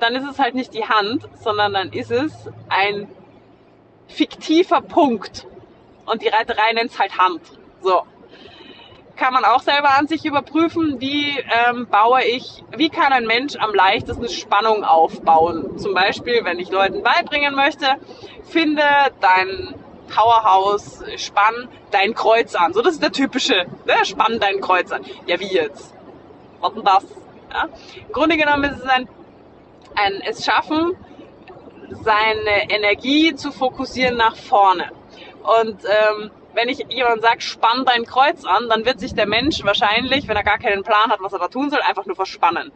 dann ist es halt nicht die Hand, sondern dann ist es ein fiktiver Punkt. Und die Reiterei nennt es halt Hand. So kann man auch selber an sich überprüfen, wie ähm, baue ich, wie kann ein Mensch am leichtesten Spannung aufbauen. Zum Beispiel, wenn ich Leuten beibringen möchte, finde dein Powerhouse, spann dein Kreuz an. So, das ist der typische, ne? spann dein Kreuz an. Ja, wie jetzt? Was denn das? Ja? Im Grunde genommen ist es ein, ein es schaffen, seine Energie zu fokussieren nach vorne. Und ähm, wenn ich jemand sage, spann dein Kreuz an, dann wird sich der Mensch wahrscheinlich, wenn er gar keinen Plan hat, was er da tun soll, einfach nur verspannen.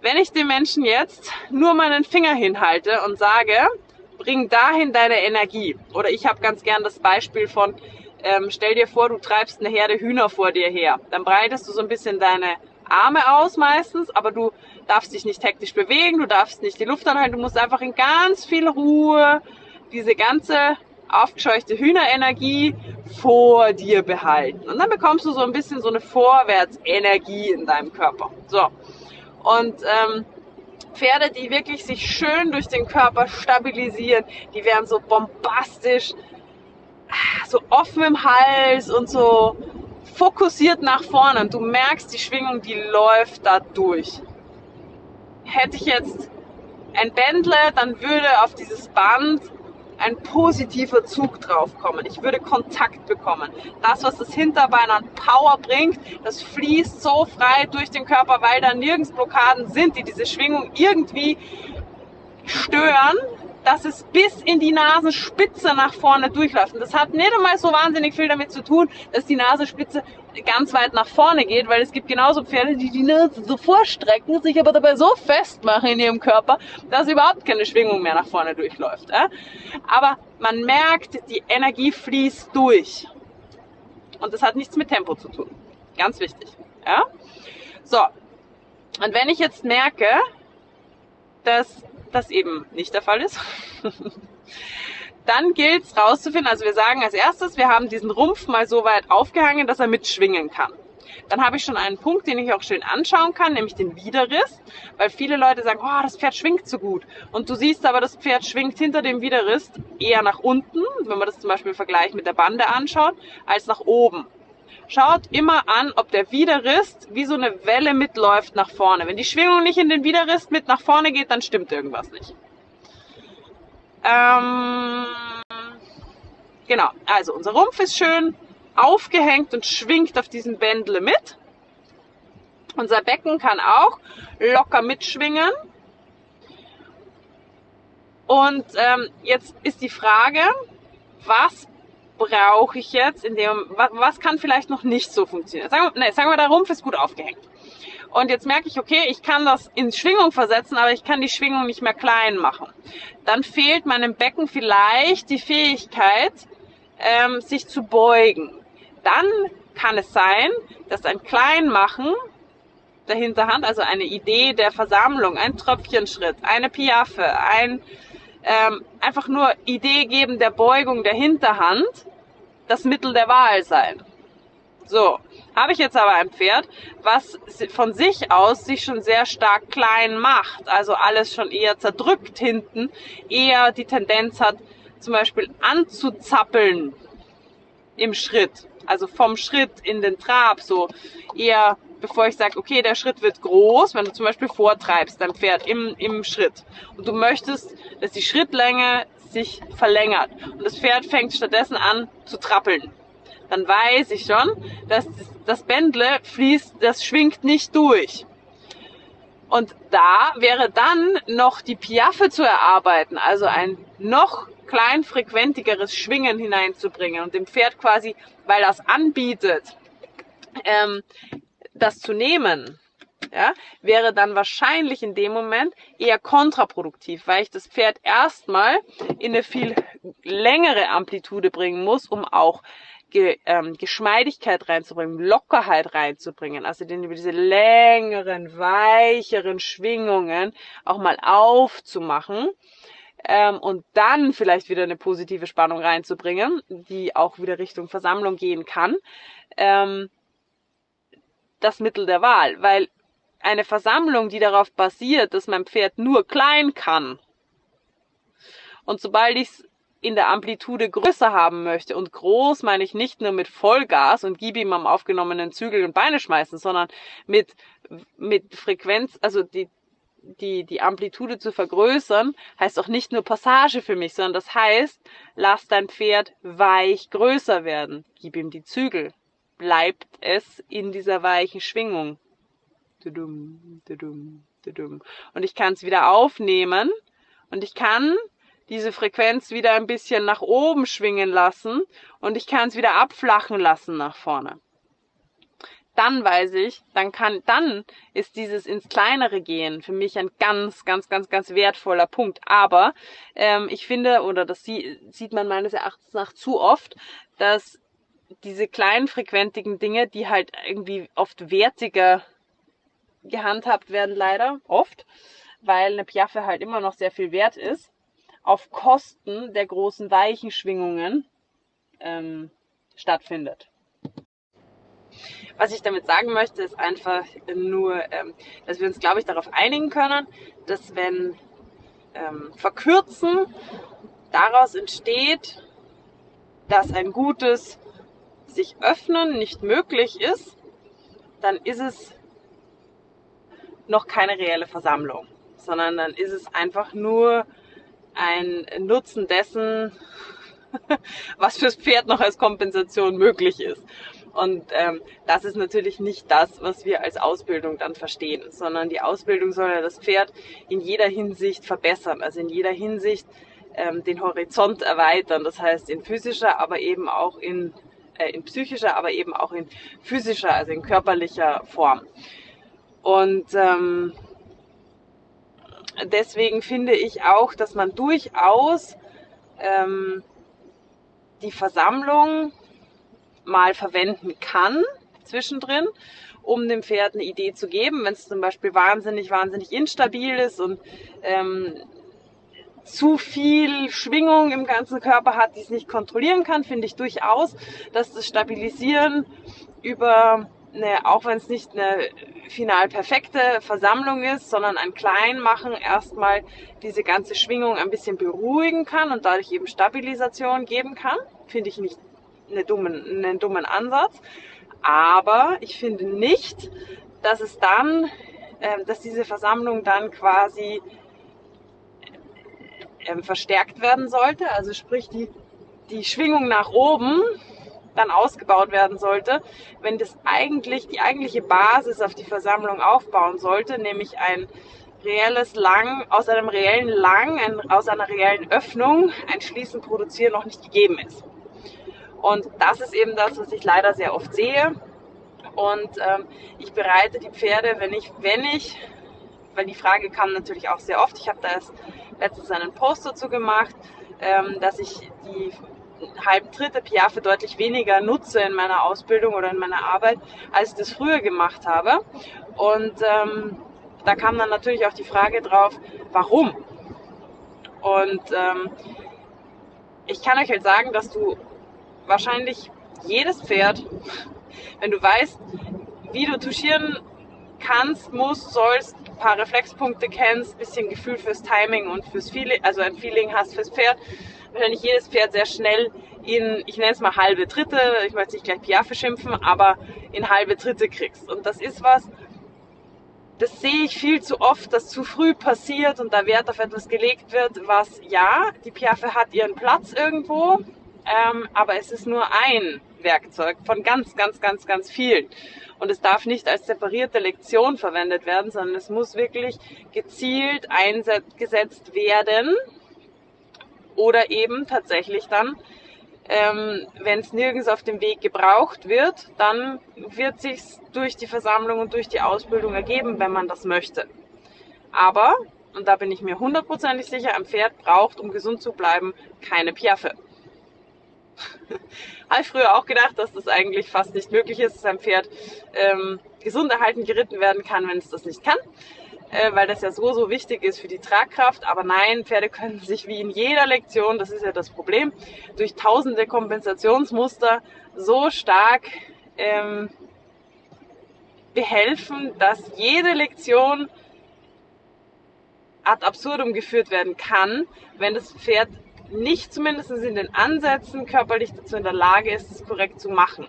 Wenn ich dem Menschen jetzt nur meinen Finger hinhalte und sage, bring dahin deine Energie. Oder ich habe ganz gern das Beispiel von, ähm, stell dir vor, du treibst eine Herde Hühner vor dir her. Dann breitest du so ein bisschen deine Arme aus meistens, aber du darfst dich nicht hektisch bewegen, du darfst nicht die Luft anhalten, du musst einfach in ganz viel Ruhe diese ganze aufgescheuchte Hühnerenergie vor dir behalten. Und dann bekommst du so ein bisschen so eine Vorwärtsenergie in deinem Körper. So. Und ähm, Pferde, die wirklich sich schön durch den Körper stabilisieren, die werden so bombastisch, so offen im Hals und so fokussiert nach vorne. Und du merkst, die Schwingung, die läuft da durch. Hätte ich jetzt ein Bändle, dann würde auf dieses Band ein positiver Zug drauf kommen. Ich würde Kontakt bekommen. Das, was das Hinterbein an Power bringt, das fließt so frei durch den Körper, weil da nirgends Blockaden sind, die diese Schwingung irgendwie stören, dass es bis in die Nasenspitze nach vorne durchläuft. Und das hat nicht einmal so wahnsinnig viel damit zu tun, dass die Nasenspitze ganz weit nach vorne geht, weil es gibt genauso Pferde, die die Nase so vorstrecken, sich aber dabei so festmachen in ihrem Körper, dass überhaupt keine Schwingung mehr nach vorne durchläuft. Aber man merkt, die Energie fließt durch. Und das hat nichts mit Tempo zu tun. Ganz wichtig. Ja? So. Und wenn ich jetzt merke, dass das eben nicht der Fall ist, dann gilt es rauszufinden, also wir sagen als erstes, wir haben diesen Rumpf mal so weit aufgehangen, dass er mitschwingen kann. Dann habe ich schon einen Punkt, den ich auch schön anschauen kann, nämlich den Widerriss, weil viele Leute sagen, oh, das Pferd schwingt so gut. Und du siehst aber, das Pferd schwingt hinter dem Widerriss eher nach unten, wenn man das zum Beispiel im Vergleich mit der Bande anschaut, als nach oben. Schaut immer an, ob der Widerriss wie so eine Welle mitläuft nach vorne. Wenn die Schwingung nicht in den Widerriss mit nach vorne geht, dann stimmt irgendwas nicht. Ähm, genau, also unser Rumpf ist schön aufgehängt und schwingt auf diesem Bändle mit. Unser Becken kann auch locker mitschwingen. Und ähm, jetzt ist die Frage, was brauche ich jetzt in dem, was, was kann vielleicht noch nicht so funktionieren? Sagen wir, nee, sagen wir, der Rumpf ist gut aufgehängt. Und jetzt merke ich, okay, ich kann das in Schwingung versetzen, aber ich kann die Schwingung nicht mehr klein machen. Dann fehlt meinem Becken vielleicht die Fähigkeit, ähm, sich zu beugen. Dann kann es sein, dass ein Kleinmachen der Hinterhand, also eine Idee der Versammlung, ein Tröpfchenschritt, eine Piaffe, ein ähm, einfach nur Idee geben der Beugung der Hinterhand das Mittel der Wahl sein. So, habe ich jetzt aber ein Pferd, was von sich aus sich schon sehr stark klein macht, also alles schon eher zerdrückt hinten, eher die Tendenz hat, zum Beispiel anzuzappeln im Schritt, also vom Schritt in den Trab, so eher bevor ich sage, okay, der Schritt wird groß, wenn du zum Beispiel vortreibst, dein Pferd im, im Schritt. Und du möchtest, dass die Schrittlänge sich verlängert. Und das Pferd fängt stattdessen an zu trappeln, dann weiß ich schon, dass das Bändle fließt, das schwingt nicht durch. Und da wäre dann noch die Piaffe zu erarbeiten, also ein noch kleinfrequentigeres Schwingen hineinzubringen und dem Pferd quasi, weil das anbietet, ähm, das zu nehmen, ja, wäre dann wahrscheinlich in dem Moment eher kontraproduktiv, weil ich das Pferd erstmal in eine viel längere Amplitude bringen muss, um auch Ge, ähm, Geschmeidigkeit reinzubringen, Lockerheit reinzubringen, also den über diese längeren, weicheren Schwingungen auch mal aufzumachen ähm, und dann vielleicht wieder eine positive Spannung reinzubringen, die auch wieder Richtung Versammlung gehen kann. Ähm, das Mittel der Wahl, weil eine Versammlung, die darauf basiert, dass mein Pferd nur klein kann, und sobald ich es in der Amplitude größer haben möchte, und groß meine ich nicht nur mit Vollgas und gib ihm am aufgenommenen Zügel und Beine schmeißen, sondern mit, mit Frequenz, also die, die, die Amplitude zu vergrößern, heißt auch nicht nur Passage für mich, sondern das heißt, lass dein Pferd weich größer werden. Gib ihm die Zügel, bleibt es in dieser weichen Schwingung. Und ich kann es wieder aufnehmen und ich kann diese Frequenz wieder ein bisschen nach oben schwingen lassen und ich kann es wieder abflachen lassen nach vorne. Dann weiß ich, dann kann, dann ist dieses ins Kleinere gehen für mich ein ganz, ganz, ganz, ganz wertvoller Punkt. Aber ähm, ich finde, oder das sieht man meines Erachtens nach zu oft, dass diese kleinen frequentigen Dinge, die halt irgendwie oft wertiger gehandhabt werden, leider, oft, weil eine Piaffe halt immer noch sehr viel wert ist, auf Kosten der großen weichen Schwingungen ähm, stattfindet. Was ich damit sagen möchte, ist einfach nur, ähm, dass wir uns, glaube ich, darauf einigen können, dass wenn ähm, Verkürzen daraus entsteht, dass ein gutes sich öffnen nicht möglich ist, dann ist es noch keine reelle Versammlung, sondern dann ist es einfach nur ein Nutzen dessen, was fürs Pferd noch als Kompensation möglich ist. Und ähm, das ist natürlich nicht das, was wir als Ausbildung dann verstehen, sondern die Ausbildung soll ja das Pferd in jeder Hinsicht verbessern, also in jeder Hinsicht ähm, den Horizont erweitern. Das heißt in physischer, aber eben auch in, äh, in psychischer, aber eben auch in physischer, also in körperlicher Form. Und ähm, deswegen finde ich auch, dass man durchaus ähm, die Versammlung mal verwenden kann zwischendrin, um dem Pferd eine Idee zu geben, wenn es zum Beispiel wahnsinnig, wahnsinnig instabil ist und ähm, zu viel Schwingung im ganzen Körper hat, die es nicht kontrollieren kann, finde ich durchaus, dass das Stabilisieren über eine, auch wenn es nicht eine final perfekte Versammlung ist, sondern ein Kleinmachen erstmal diese ganze Schwingung ein bisschen beruhigen kann und dadurch eben Stabilisation geben kann. Finde ich nicht eine dummen, einen dummen Ansatz. Aber ich finde nicht, dass es dann, äh, dass diese Versammlung dann quasi äh, verstärkt werden sollte. Also sprich die, die Schwingung nach oben dann ausgebaut werden sollte, wenn das eigentlich die eigentliche Basis auf die Versammlung aufbauen sollte, nämlich ein reelles Lang, aus einem reellen Lang, ein, aus einer reellen Öffnung ein Schließen produzieren noch nicht gegeben ist. Und das ist eben das, was ich leider sehr oft sehe. Und ähm, ich bereite die Pferde, wenn ich, wenn ich, weil die Frage kam natürlich auch sehr oft, ich habe da erst letztens einen Post dazu gemacht, ähm, dass ich die halben dritte Piaffe deutlich weniger nutze in meiner Ausbildung oder in meiner Arbeit, als ich das früher gemacht habe. Und ähm, da kam dann natürlich auch die Frage drauf, warum? Und ähm, ich kann euch halt sagen, dass du wahrscheinlich jedes Pferd, wenn du weißt, wie du touchieren kannst, musst, sollst, ein paar Reflexpunkte kennst, bisschen Gefühl fürs Timing und fürs Feeling, also ein Feeling hast fürs Pferd, wahrscheinlich jedes Pferd sehr schnell in, ich nenne es mal halbe Dritte, ich möchte nicht gleich Piaffe schimpfen, aber in halbe Dritte kriegst. Und das ist was, das sehe ich viel zu oft, dass zu früh passiert und da Wert auf etwas gelegt wird, was ja, die Piaffe hat ihren Platz irgendwo, ähm, aber es ist nur ein Werkzeug von ganz, ganz, ganz, ganz vielen. Und es darf nicht als separierte Lektion verwendet werden, sondern es muss wirklich gezielt eingesetzt werden oder eben tatsächlich dann, ähm, wenn es nirgends auf dem Weg gebraucht wird, dann wird sich's durch die Versammlung und durch die Ausbildung ergeben, wenn man das möchte. Aber, und da bin ich mir hundertprozentig sicher, ein Pferd braucht, um gesund zu bleiben, keine Piaffe. Habe ich früher auch gedacht, dass das eigentlich fast nicht möglich ist, dass ein Pferd ähm, gesund erhalten geritten werden kann, wenn es das nicht kann äh, weil das ja so, so wichtig ist für die Tragkraft. Aber nein, Pferde können sich wie in jeder Lektion, das ist ja das Problem, durch tausende Kompensationsmuster so stark ähm, behelfen, dass jede Lektion ad absurdum geführt werden kann, wenn das Pferd nicht zumindest in den Ansätzen körperlich dazu in der Lage ist, es korrekt zu machen.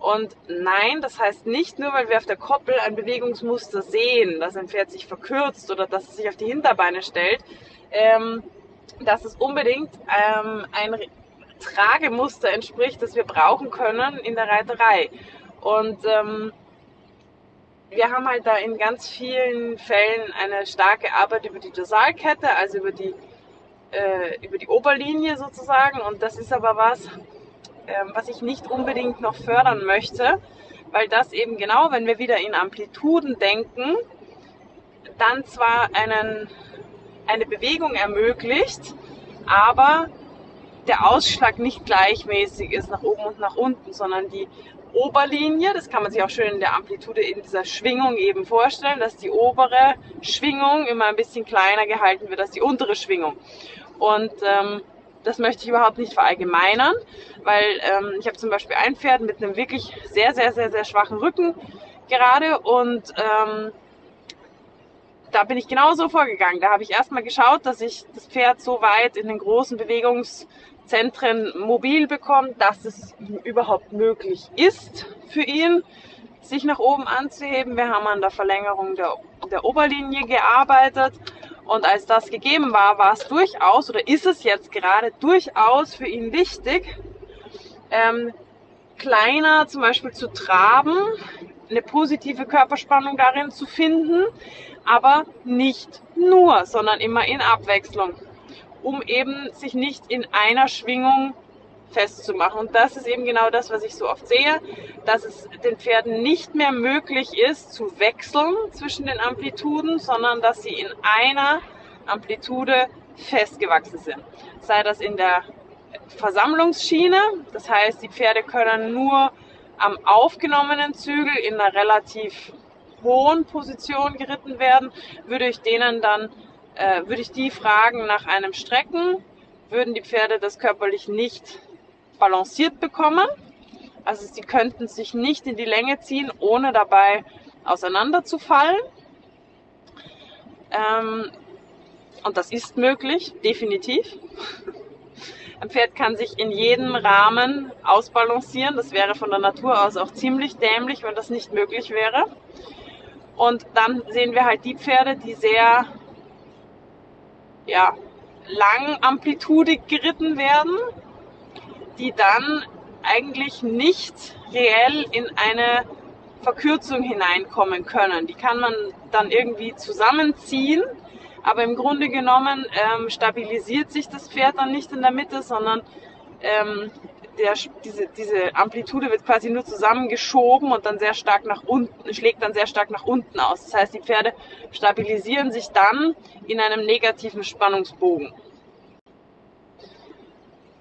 Und nein, das heißt nicht nur, weil wir auf der Koppel ein Bewegungsmuster sehen, dass ein Pferd sich verkürzt oder dass es sich auf die Hinterbeine stellt, ähm, dass es unbedingt ähm, ein Tragemuster entspricht, das wir brauchen können in der Reiterei. Und ähm, wir haben halt da in ganz vielen Fällen eine starke Arbeit über die Dorsalkette, also über die, äh, über die Oberlinie sozusagen. Und das ist aber was, ähm, was ich nicht unbedingt noch fördern möchte, weil das eben genau, wenn wir wieder in Amplituden denken, dann zwar einen, eine Bewegung ermöglicht, aber der Ausschlag nicht gleichmäßig ist nach oben und nach unten, sondern die Oberlinie, das kann man sich auch schön in der Amplitude in dieser Schwingung eben vorstellen, dass die obere Schwingung immer ein bisschen kleiner gehalten wird als die untere Schwingung. Und ähm, das möchte ich überhaupt nicht verallgemeinern, weil ähm, ich habe zum Beispiel ein Pferd mit einem wirklich sehr, sehr, sehr, sehr schwachen Rücken gerade und ähm, da bin ich genauso vorgegangen. Da habe ich erstmal geschaut, dass ich das Pferd so weit in den großen Bewegungszentren mobil bekomme, dass es überhaupt möglich ist für ihn, sich nach oben anzuheben. Wir haben an der Verlängerung der, der Oberlinie gearbeitet Und als das gegeben war, war es durchaus oder ist es jetzt gerade durchaus für ihn wichtig, ähm, kleiner zum Beispiel zu traben, eine positive Körperspannung darin zu finden, aber nicht nur, sondern immer in Abwechslung, um eben sich nicht in einer Schwingung festzumachen. Und das ist eben genau das, was ich so oft sehe, dass es den Pferden nicht mehr möglich ist, zu wechseln zwischen den Amplituden, sondern dass sie in einer Amplitude festgewachsen sind. Sei das in der Versammlungsschiene, das heißt, die Pferde können nur am aufgenommenen Zügel in einer relativ hohen Position geritten werden, würde ich denen dann, äh, würde ich die fragen nach einem Strecken, würden die Pferde das körperlich nicht balanciert bekommen. Also sie könnten sich nicht in die Länge ziehen, ohne dabei auseinanderzufallen. Ähm, und das ist möglich, definitiv. Ein Pferd kann sich in jedem Rahmen ausbalancieren. Das wäre von der Natur aus auch ziemlich dämlich, wenn das nicht möglich wäre. Und dann sehen wir halt die Pferde, die sehr ja, lang amplitudig geritten werden, die dann eigentlich nicht reell in eine Verkürzung hineinkommen können. Die kann man dann irgendwie zusammenziehen, aber im Grunde genommen ähm, stabilisiert sich das Pferd dann nicht in der Mitte, sondern ähm, der, diese, diese Amplitude wird quasi nur zusammengeschoben und dann sehr stark nach unten, schlägt dann sehr stark nach unten aus. Das heißt, die Pferde stabilisieren sich dann in einem negativen Spannungsbogen.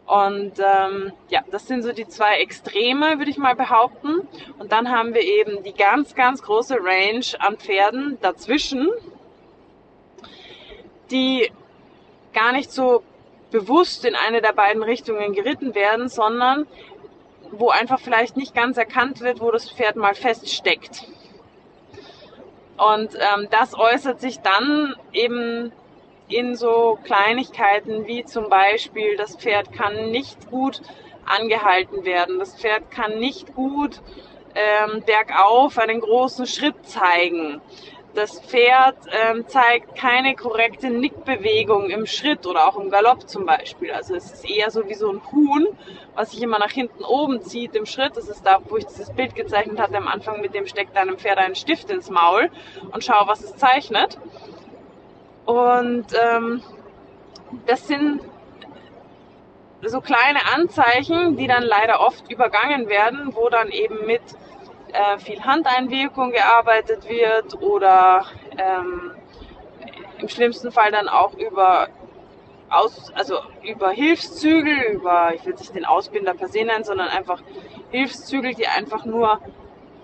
Und ähm, ja, das sind so die zwei Extreme, würde ich mal behaupten. Und dann haben wir eben die ganz, ganz große Range an Pferden dazwischen, die gar nicht so bewusst in eine der beiden Richtungen geritten werden, sondern wo einfach vielleicht nicht ganz erkannt wird, wo das Pferd mal feststeckt. Und ähm, das äußert sich dann eben in so Kleinigkeiten wie zum Beispiel, das Pferd kann nicht gut angehalten werden, das Pferd kann nicht gut ähm, bergauf einen großen Schritt zeigen. Das Pferd ähm, zeigt keine korrekte Nickbewegung im Schritt oder auch im Galopp zum Beispiel. Also es ist eher so wie so ein Huhn, was sich immer nach hinten oben zieht im Schritt. Das ist da, wo ich dieses Bild gezeichnet hatte am Anfang, mit dem steckt einem Pferd einen Stift ins Maul und schau, was es zeichnet. Und ähm, das sind so kleine Anzeichen, die dann leider oft übergangen werden, wo dann eben mit äh, viel Handeinwirkung gearbeitet wird oder ähm, im schlimmsten Fall dann auch über aus, also über Hilfszügel, über, ich will nicht den Ausbinder per se nennen, sondern einfach Hilfszügel, die einfach nur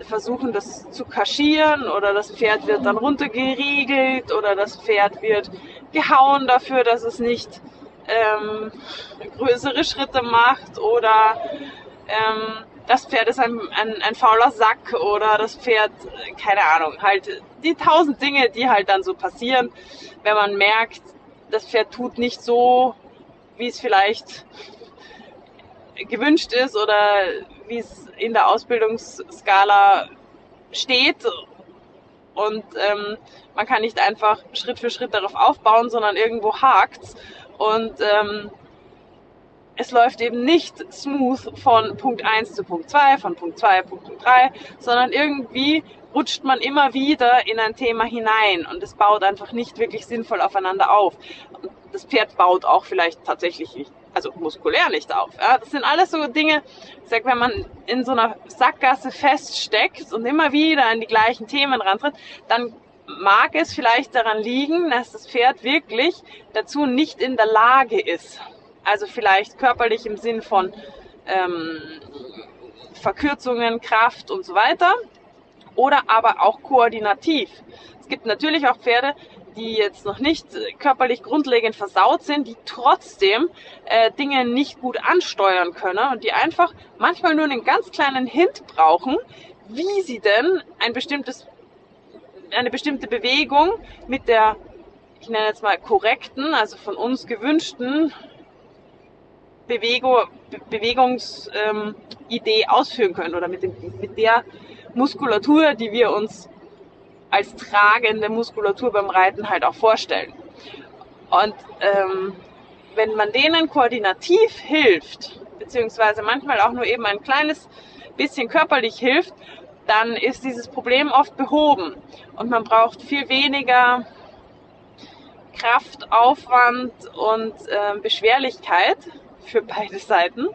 versuchen, das zu kaschieren oder das Pferd wird dann runtergeriegelt oder das Pferd wird gehauen dafür, dass es nicht ähm, größere Schritte macht oder ähm, das Pferd ist ein, ein, ein fauler Sack oder das Pferd, keine Ahnung, halt die tausend Dinge, die halt dann so passieren, wenn man merkt, das Pferd tut nicht so, wie es vielleicht gewünscht ist oder wie es in der Ausbildungsskala steht. Und ähm, man kann nicht einfach Schritt für Schritt darauf aufbauen, sondern irgendwo hakt's. Und ähm, es läuft eben nicht smooth von Punkt 1 zu Punkt 2, von Punkt 2 zu Punkt 3, sondern irgendwie rutscht man immer wieder in ein Thema hinein und es baut einfach nicht wirklich sinnvoll aufeinander auf. Das Pferd baut auch vielleicht tatsächlich nicht also muskulär nicht auf. Ja? Das sind alles so Dinge, ich sag, wenn man in so einer Sackgasse feststeckt und immer wieder an die gleichen Themen rantritt, dann mag es vielleicht daran liegen, dass das Pferd wirklich dazu nicht in der Lage ist. Also vielleicht körperlich im Sinn von ähm, Verkürzungen, Kraft und so weiter. Oder aber auch koordinativ. Es gibt natürlich auch Pferde, die jetzt noch nicht körperlich grundlegend versaut sind, die trotzdem äh, Dinge nicht gut ansteuern können und die einfach manchmal nur einen ganz kleinen Hint brauchen, wie sie denn ein bestimmtes, eine bestimmte Bewegung mit der, ich nenne jetzt mal korrekten, also von uns gewünschten Bewegung, Be Bewegungsidee ähm, ausführen können oder mit, dem, mit der Muskulatur, die wir uns als tragende Muskulatur beim Reiten halt auch vorstellen. Und ähm, wenn man denen koordinativ hilft, beziehungsweise manchmal auch nur eben ein kleines bisschen körperlich hilft, dann ist dieses Problem oft behoben und man braucht viel weniger Kraft, Aufwand und äh, Beschwerlichkeit für beide Seiten.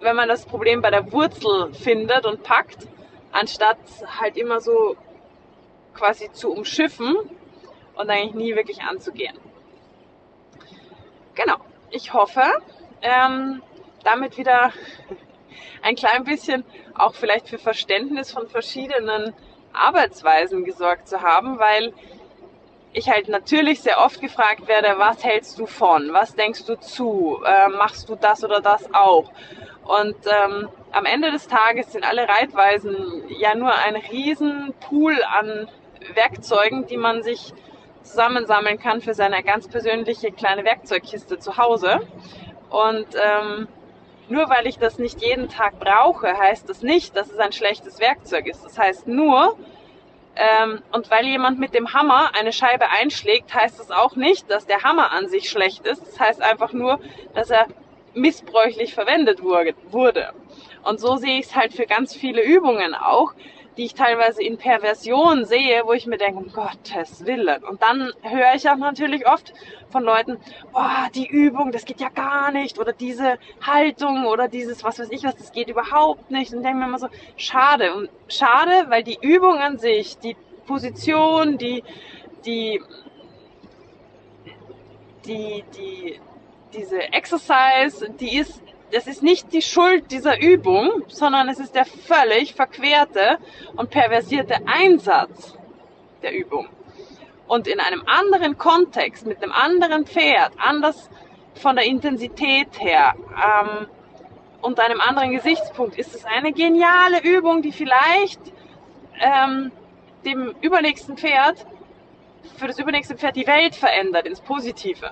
Wenn man das Problem bei der Wurzel findet und packt, anstatt halt immer so quasi zu umschiffen und eigentlich nie wirklich anzugehen. Genau. Ich hoffe, ähm, damit wieder ein klein bisschen auch vielleicht für Verständnis von verschiedenen Arbeitsweisen gesorgt zu haben, weil ich halt natürlich sehr oft gefragt werde, was hältst du von, was denkst du zu, äh, machst du das oder das auch. Und ähm, am Ende des Tages sind alle Reitweisen ja nur ein riesen Pool an Werkzeugen, die man sich zusammensammeln kann für seine ganz persönliche kleine Werkzeugkiste zu Hause. Und ähm, nur weil ich das nicht jeden Tag brauche, heißt das nicht, dass es ein schlechtes Werkzeug ist. Das heißt nur, ähm, und weil jemand mit dem Hammer eine Scheibe einschlägt, heißt das auch nicht, dass der Hammer an sich schlecht ist. Das heißt einfach nur, dass er missbräuchlich verwendet wurde. Und so sehe ich es halt für ganz viele Übungen auch die ich teilweise in Perversion sehe, wo ich mir denke, um Gottes Willen. Und dann höre ich auch natürlich oft von Leuten, oh, die Übung, das geht ja gar nicht. Oder diese Haltung oder dieses, was weiß ich was, das geht überhaupt nicht. Und denke mir immer so, schade. Und schade, weil die Übung an sich, die Position, die, die, die, die, diese Exercise, die ist das ist nicht die Schuld dieser Übung, sondern es ist der völlig verquerte und perversierte Einsatz der Übung. Und in einem anderen Kontext, mit einem anderen Pferd, anders von der Intensität her ähm, und einem anderen Gesichtspunkt, ist es eine geniale Übung, die vielleicht ähm, dem übernächsten Pferd, für das übernächste Pferd die Welt verändert ins Positive.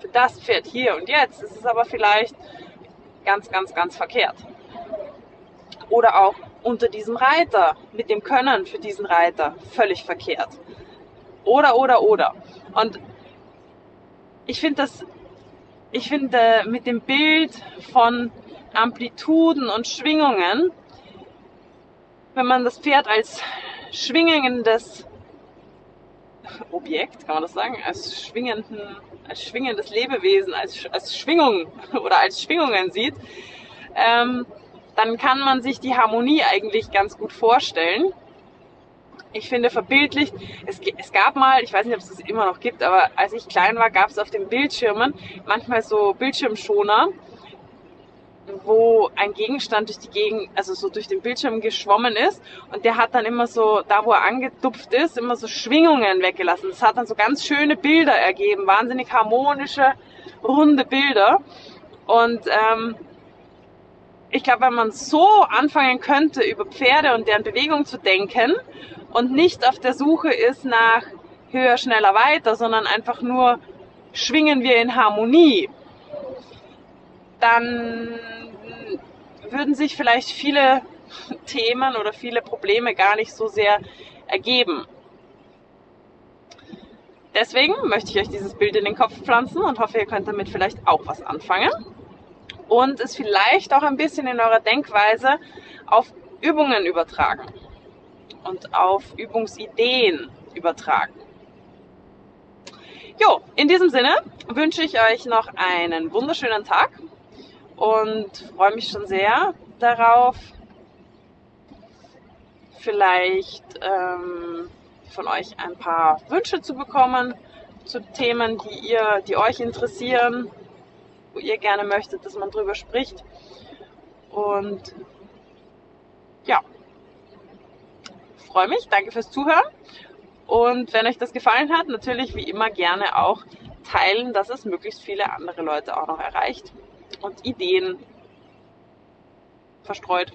Für das Pferd hier und jetzt ist es aber vielleicht ganz, ganz, ganz verkehrt. Oder auch unter diesem Reiter, mit dem Können für diesen Reiter, völlig verkehrt. Oder, oder, oder. Und ich finde das, ich finde mit dem Bild von Amplituden und Schwingungen, wenn man das Pferd als schwingendes Objekt, kann man das sagen, als schwingenden, als schwingendes Lebewesen, als, als Schwingung oder als Schwingungen sieht, ähm, dann kann man sich die Harmonie eigentlich ganz gut vorstellen. Ich finde verbildlicht, es, es gab mal, ich weiß nicht, ob es das immer noch gibt, aber als ich klein war, gab es auf den Bildschirmen manchmal so Bildschirmschoner, wo ein Gegenstand durch die Gegend, also so durch den Bildschirm geschwommen ist und der hat dann immer so, da wo er angetupft ist, immer so Schwingungen weggelassen. Das hat dann so ganz schöne Bilder ergeben, wahnsinnig harmonische, runde Bilder. Und ähm, ich glaube, wenn man so anfangen könnte, über Pferde und deren Bewegung zu denken und nicht auf der Suche ist nach höher, schneller, weiter, sondern einfach nur schwingen wir in Harmonie, dann würden sich vielleicht viele Themen oder viele Probleme gar nicht so sehr ergeben. Deswegen möchte ich euch dieses Bild in den Kopf pflanzen und hoffe, ihr könnt damit vielleicht auch was anfangen und es vielleicht auch ein bisschen in eurer Denkweise auf Übungen übertragen und auf Übungsideen übertragen. Jo, in diesem Sinne wünsche ich euch noch einen wunderschönen Tag und freue mich schon sehr darauf, vielleicht ähm, von euch ein paar Wünsche zu bekommen zu Themen, die ihr, die euch interessieren, wo ihr gerne möchtet, dass man drüber spricht. Und ja, freue mich, danke fürs Zuhören. Und wenn euch das gefallen hat, natürlich wie immer gerne auch teilen, dass es möglichst viele andere Leute auch noch erreicht und Ideen verstreut.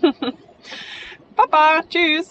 Papa, tschüss!